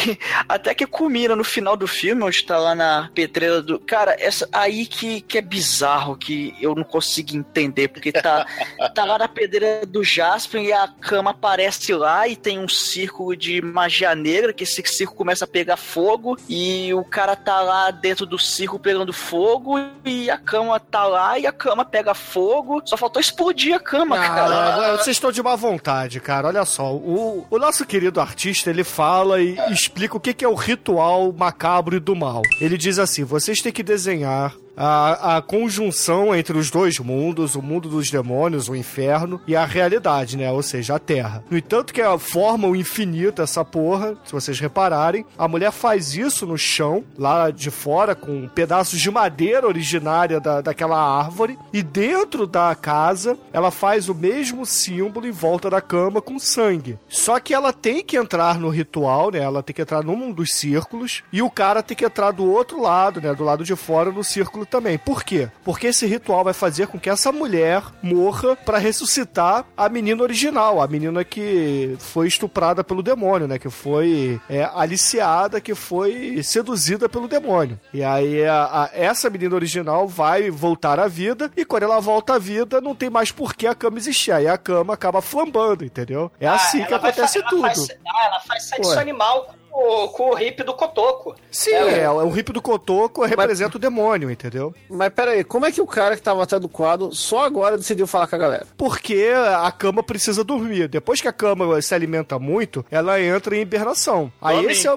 até que culmina no final do filme, onde tá lá na pedreira do. Cara, essa aí que, que é bizarro, que eu não consigo entender, porque tá, tá lá na pedreira do Jasper e a cama aparece lá e tem um círculo de magia negra, que esse círculo começa a pegar fogo e o cara tá lá dentro do círculo pegando fogo e a cama tá lá e a cama pega fogo. Só faltou explodir a cama, Ah, cara. vocês estão de má vontade, cara. Olha só, o, o nosso querido artista, ele fala e explica o que, que é o ritual macabro e do mal. Ele diz assim, vocês têm que desenhar a, a conjunção entre os dois mundos, o mundo dos demônios, o inferno, e a realidade, né? Ou seja, a Terra. No entanto, que a forma o infinito essa porra, se vocês repararem, a mulher faz isso no chão, lá de fora, com pedaços de madeira originária da, daquela árvore, e dentro da casa, ela faz o mesmo símbolo em volta da cama com sangue. Só que ela tem que entrar no ritual, né? Ela tem que entrar num dos círculos, e o cara tem que entrar do outro lado, né? Do lado de fora, no círculo também. Por quê? Porque esse ritual vai fazer com que essa mulher morra para ressuscitar a menina original, a menina que foi estuprada pelo demônio, né? Que foi é, aliciada, que foi seduzida pelo demônio. E aí a- a- essa menina original vai voltar à vida e quando ela volta à vida não tem mais por que a cama existir. Aí a cama acaba flambando, entendeu? É assim Ah, que ela vai acontece fa- ela tudo. Faz, ah, ela faz sexo Ué. animal o- com o hip do Cotoco. Sim, É, é, o rip do cotoco representa o demônio, entendeu? Mas pera aí, como é que o cara que tava atrás do quadro só agora decidiu falar com a galera? Porque a cama precisa dormir. Depois que a cama se alimenta muito, ela entra em hibernação. Aí esse é o,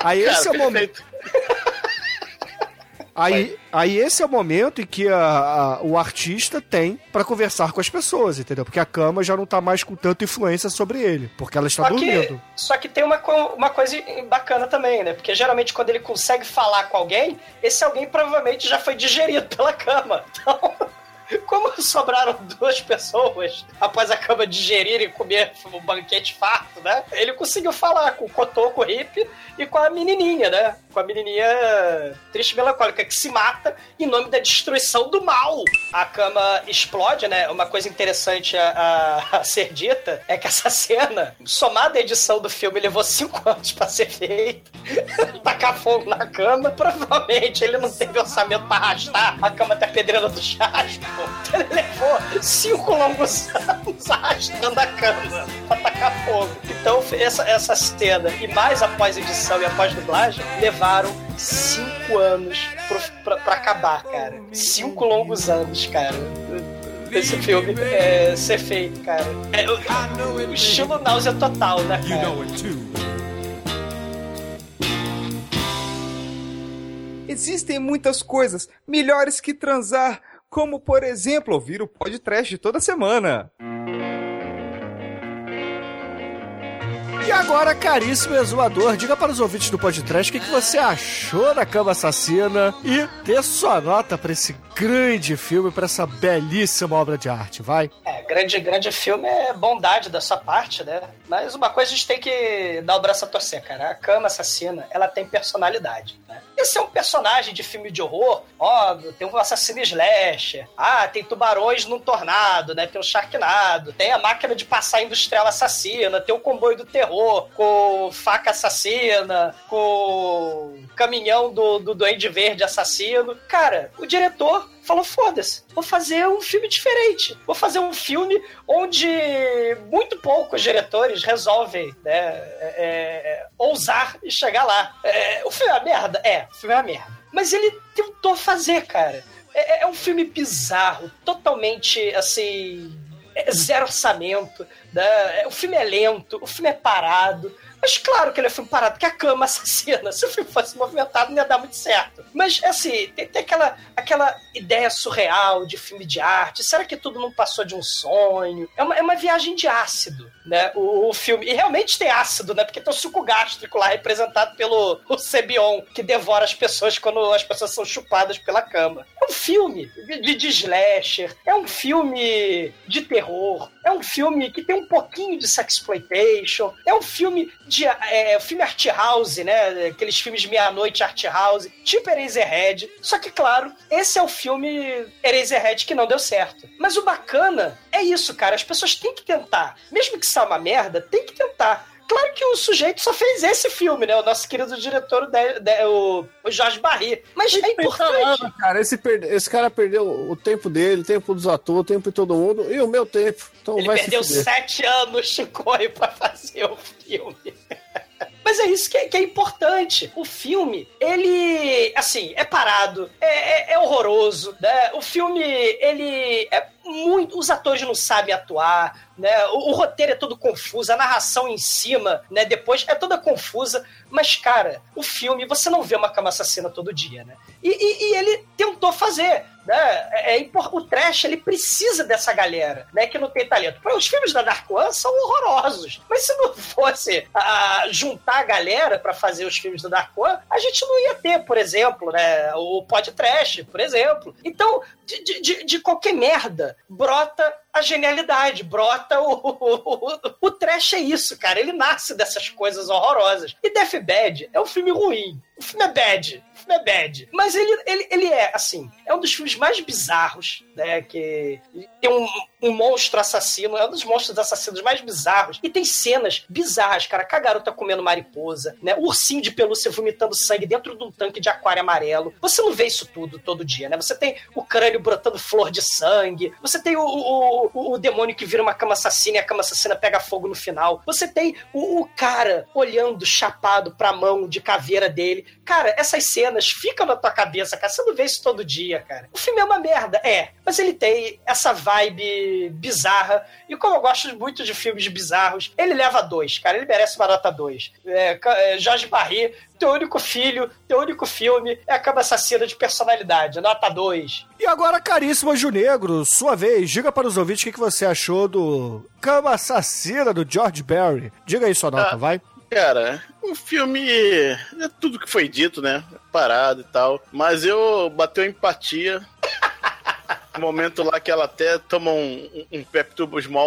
aí esse é o momento. Aí, aí esse é o momento em que a- a- o artista tem pra conversar com as pessoas, entendeu? Porque a cama já não tá mais com tanta influência sobre ele, porque ela está Só que, dormindo. só que tem uma, uma coisa bacana também, né? Porque geralmente quando ele consegue falar com alguém, esse alguém provavelmente já foi digerido pela cama. Então, como sobraram duas pessoas após a cama digerir e comer um banquete farto, né? Ele conseguiu falar com o Cotoco Hip e com a menininha, né? Com a menininha triste e melancólica que se mata em nome da destruição do mal. A cama explode, né? Uma coisa interessante a, a- a ser dita é que essa cena, somada à edição do filme, levou cinco anos pra ser feita. Tacar fogo na cama. Provavelmente ele não teve orçamento pra arrastar a cama até a pedreira do Jasper. Então ele levou cinco longos anos arrastando a cama pra tacar fogo. Então essa, essa cena, e mais após edição e após dublagem, levaram cinco anos pro, pra, pra acabar, cara. Cinco longos anos, cara. Esse filme é, ser feito, cara. É, o, o estilo náusea total, né, cara? Existem muitas coisas melhores que transar, como por exemplo ouvir o podcast toda semana. E agora, caríssimo exuador, diga para os ouvintes do podcast o que, que você achou da Cama Assassina e dê sua nota para esse grande filme, para essa belíssima obra de arte, vai? É, grande, grande filme é bondade da sua parte, né? Mas uma coisa a gente tem que dar o braço a torcer, cara. A cama assassina, ela tem personalidade, né? Esse é um personagem de filme de horror, ó, tem um assassino slasher, ah, tem tubarões num tornado, né? Tem o Sharknado, tem a máquina de passar industrial assassina, tem o comboio do terror, com faca assassina, com caminhão do, do Duende Verde assassino. Cara, o diretor falou: foda-se, vou fazer um filme diferente. Vou fazer um filme onde muito poucos diretores resolvem né, é, é, ousar e chegar lá. É, o filme é uma merda? É, o filme é uma merda. Mas ele tentou fazer, cara. É, é um filme bizarro, totalmente assim. É zero orçamento. Né? O filme é lento, o filme é parado. Mas claro que ele é um filme parado, porque a cama assassina. Se o filme fosse movimentado, não ia dar muito certo. Mas, assim, tem, tem aquela, aquela ideia surreal de filme de arte. Será que tudo não passou de um sonho? É uma, é uma viagem de ácido, né? O, o filme. E realmente tem ácido, né? Porque tem o suco gástrico lá, representado pelo o Sebion, que devora as pessoas quando as pessoas são chupadas pela cama. É um filme de, de slasher. É um filme de terror. É um filme que tem um pouquinho de sexploitation. É um filme de é, filme art house, né? Aqueles filmes de meia-noite art house, tipo Eraserhead. Só que, claro, esse é o filme Eraserhead que não deu certo. Mas o bacana é isso, cara. As pessoas têm que tentar. Mesmo que uma merda, tem que tentar. Claro que o sujeito só fez esse filme, né? O nosso querido diretor, de, de, o, o Jorge Barry. Mas é importante. Cara, esse, perde, esse cara perdeu o tempo dele, o tempo dos atores, o tempo de todo mundo e o meu tempo. Então Ele vai perdeu se fuder. sete anos, Chicoio, pra fazer o filme. Mas é isso que é, que é importante. O filme, ele, assim, é parado, é, é- é horroroso, né? O filme, ele é muito... Os atores não sabem atuar, né? O, o roteiro é todo confuso, a narração em cima, né? Depois é toda confusa. Mas, cara, o filme, você não vê uma cama assassina todo dia, né? E, e- e ele tentou fazer, né? É, é o trash, ele precisa dessa galera, né? Que não tem talento. Os filmes da Dark One são horrorosos. Mas se não fosse ah, juntar a galera pra fazer os filmes da Dark One, a gente não ia ter, por exemplo, né? O Pod Trash, por exemplo. Então, de, de- de, qualquer merda, brota a genialidade, brota o, o, o, o trash é isso, cara. Ele nasce dessas coisas horrorosas. E Deathbed é um filme ruim. O filme é bad. O filme é bad. Mas ele, ele, ele é, assim, é um dos filmes mais bizarros, né? Que tem um, um monstro assassino, é um dos monstros assassinos mais bizarros. E tem cenas bizarras, cara. Com a garota comendo mariposa, né? O ursinho de pelúcia vomitando sangue dentro de um tanque de aquário amarelo. Você não vê isso tudo todo dia, né? Você tem o crânio brotando flor de sangue. Você tem o, o, o, o demônio que vira uma cama assassina e a cama assassina pega fogo no final. Você tem o, o cara olhando chapado pra mão de caveira dele. Cara, essas cenas ficam na tua cabeça, cara. Você não vê isso todo dia, cara. O filme é uma merda, é. Mas ele tem essa vibe bizarra. E como eu gosto muito de filmes bizarros, ele leva dois, cara. Ele merece uma nota dois. É, é, Jorge Barry, teu único filho, teu único filme é a cama assassina de personalidade. Nota dois. E agora, caríssimo Anjo Negro, sua vez, diga para os ouvintes o que que você achou do Cama Assassina do George Barry. Diga aí sua nota, Ah. vai. Cara, o filme é tudo que foi dito, né? Parado e tal. Mas eu bateu empatia. Momento lá que ela até toma um, um, um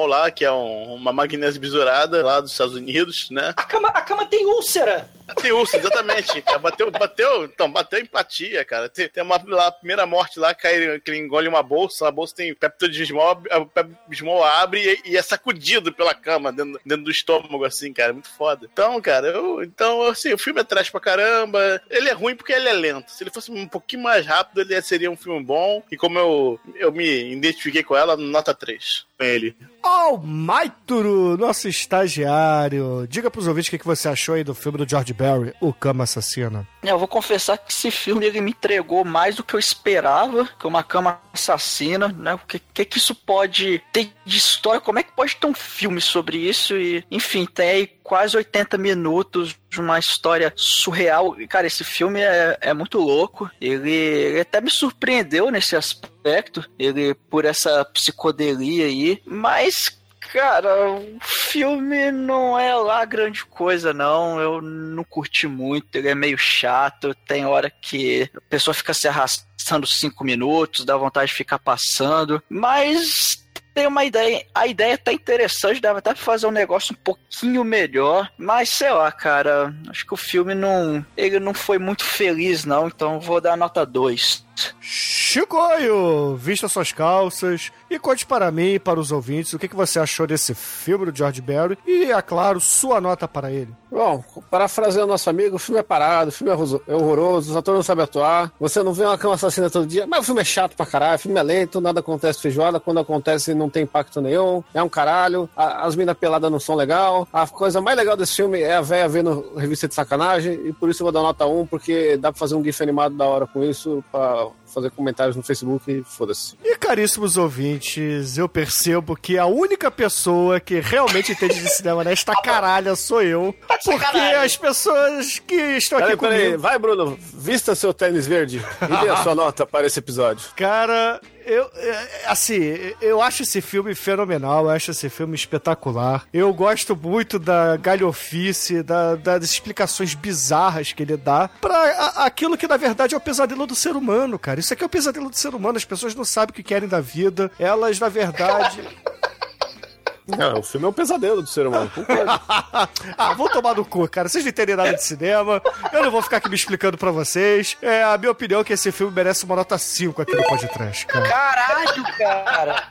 lá, que é um- uma magnésio bisurada lá dos Estados Unidos, né? A cama, a cama tem úlcera. Tem urso, exatamente. Bateu, bateu, então, bateu empatia, cara. Tem, tem uma lá, primeira morte lá, cai, que ele engole uma bolsa, a bolsa tem Pepto-Bismol, o Pepto-Bismol abre e, e é sacudido pela cama, dentro, dentro do estômago, assim, cara. Muito foda. Então, cara, eu, então, assim, o filme é trash pra caramba. Ele é ruim porque ele é lento. Se ele fosse um pouquinho mais rápido, ele seria um filme bom. E como eu, eu me identifiquei com ela, nota 3. Com ele. Almaituru, nosso estagiário. Diga pros ouvintes o que que você achou aí do filme do George Barry, O Cama Assassina. Eu vou confessar que esse filme ele me entregou mais do que eu esperava, que é uma cama assassina, né? O que, que que isso pode ter de história? Como é que pode ter um filme sobre isso? E, enfim, tem aí quase 80 minutos de uma história surreal. E, cara, esse filme é, é muito louco. Ele, ele até me surpreendeu nesse aspecto, ele por essa psicodelia aí, mas Cara, o filme não é lá grande coisa, não. Eu não curti muito, ele é meio chato. Tem hora que a pessoa fica se arrastando cinco minutos, dá vontade de ficar passando. Mas tem uma ideia. A ideia tá interessante, dava até pra fazer um negócio um pouquinho melhor. Mas sei lá, cara. Acho que o filme não. Ele não foi muito feliz, não. Então vou dar nota 2. Chicoio, vista suas calças e conte para mim e para os ouvintes o que você achou desse filme do George Barry e, é claro, sua nota para ele. Bom, parafraseando nosso amigo, o filme é parado, o filme é é horroroso, os atores não sabem atuar, você não vê uma cama assassina todo dia, mas o filme é chato pra caralho, o filme é lento, nada acontece feijoada, quando acontece não tem impacto nenhum, é um caralho, a- as minas peladas não são legal, a coisa mais legal desse filme é a véia vendo revista de sacanagem, e por isso eu vou dar nota 1, porque dá pra fazer um gif animado da hora com isso, pra show. Fazer comentários no Facebook e foda-se. E caríssimos ouvintes, eu percebo que a única pessoa que realmente entende de cinema nesta caralha sou eu. Tá Porque as pessoas que estão aqui Peraí, peraí, comigo. vai Bruno, vista seu tênis verde e dê a sua nota para esse episódio. Cara, eu, é, assim, eu acho esse filme fenomenal, eu acho esse filme espetacular. Eu gosto muito da galhofice, da, das explicações bizarras que ele dá pra a- aquilo que na verdade é o pesadelo do ser humano, cara. Isso aqui é o pesadelo do ser humano, as pessoas não sabem o que querem da vida, elas na verdade. Não, o filme é um pesadelo do ser humano. ah, vou tomar no cu, cara. Vocês não entendem nada de cinema. Eu não vou ficar aqui me explicando pra vocês. É a minha opinião é que esse filme merece uma nota 5 aqui no podcast, cara. Caralho, cara.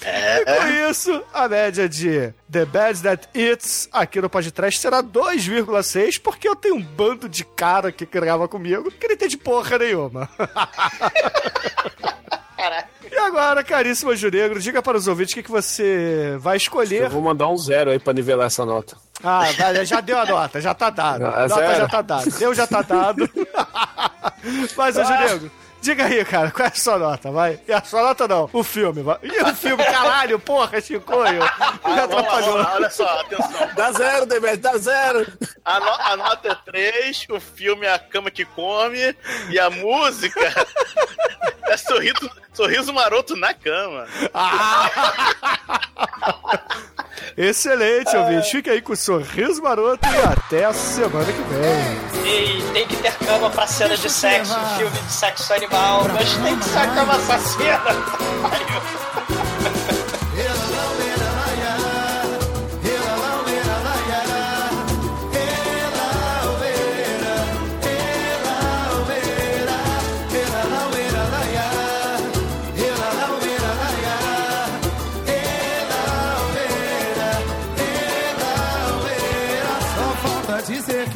E com isso, a média de The Bad That Eats aqui no podcast será 2,6, porque eu tenho um bando de cara que grava comigo que não entende porra nenhuma. E agora, caríssimo Juregro, diga para os ouvintes o que, que você vai escolher. Eu vou mandar um zero aí pra nivelar essa nota. Ah, já deu a nota, já tá dado. Ah, nota zero. já tá dado. Deu já tá dado. Mas, Juregro, diga aí, cara, qual é a sua nota, vai? E a sua nota não, o filme, vai. E o filme, caralho, porra, Chicoio. Me Vamos lá, atrapalhou. lá, olha só, atenção. Dá zero, Demet, dá zero. A, no- a nota é 3, o filme é A Cama que Come e a música é Sorriso, sorriso Maroto na Cama. Excelente, ouvinte. Fica aí com o sorriso maroto e até a semana que vem. E tem que ter cama pra cena de sexo, filme de sexo animal, mas tem que ser a cama assassina.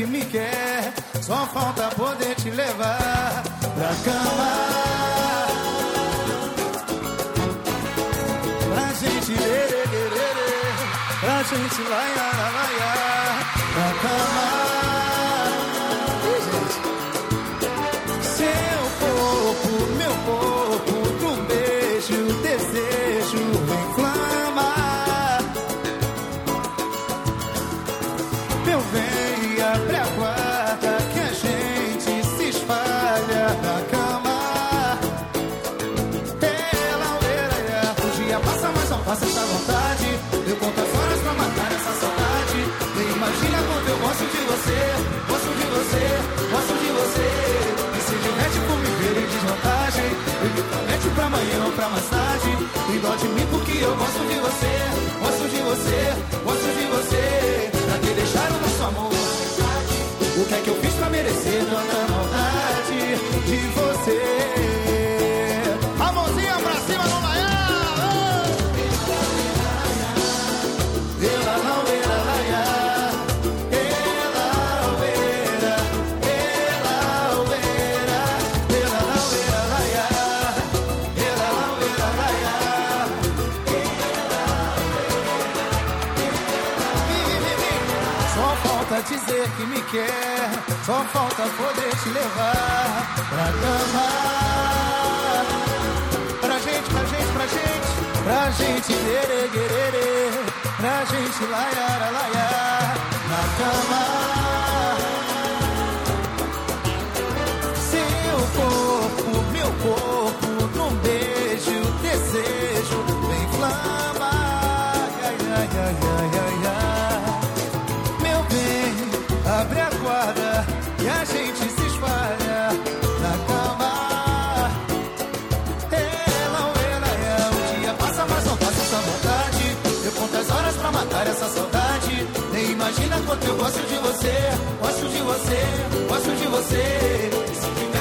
me quer, só falta poder te levar pra cama. Pra gente lerê, lerê, pra gente laiá, laiá, amanhã ou pra mais tarde. Dó de mim porque eu gosto de você, gosto de você, gosto de você. Pra te deixar o nosso amor. O que é que eu fiz pra merecer tanta maldade de você? Quer, só falta poder te levar pra cama. Pra gente, pra gente, pra gente, pra gente querer, pra gente laiar, laiar na cama. Imagina quanto eu gosto de você, gosto de você, gosto de você.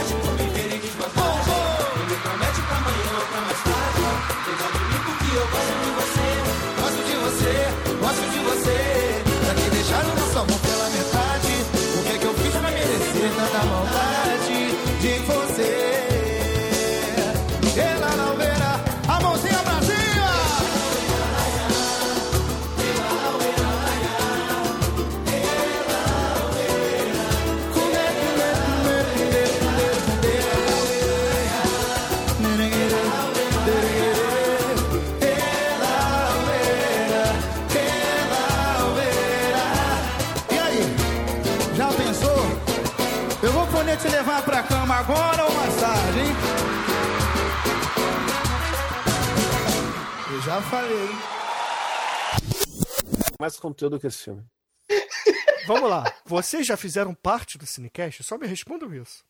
Agora ou mais tarde, hein? Eu já falei. Mais conteúdo que esse filme. Vamos lá. Vocês já fizeram parte do Cinecast? Só me respondam isso.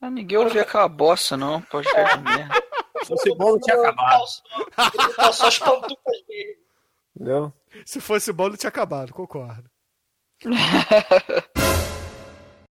Ah, ninguém ouviu aquela bosta, não. Pode ficar de merda. fosse bom, não tinha acabado. Calçou as pantucas dele. Entendeu? Se fosse bom, não tinha acabado, concordo.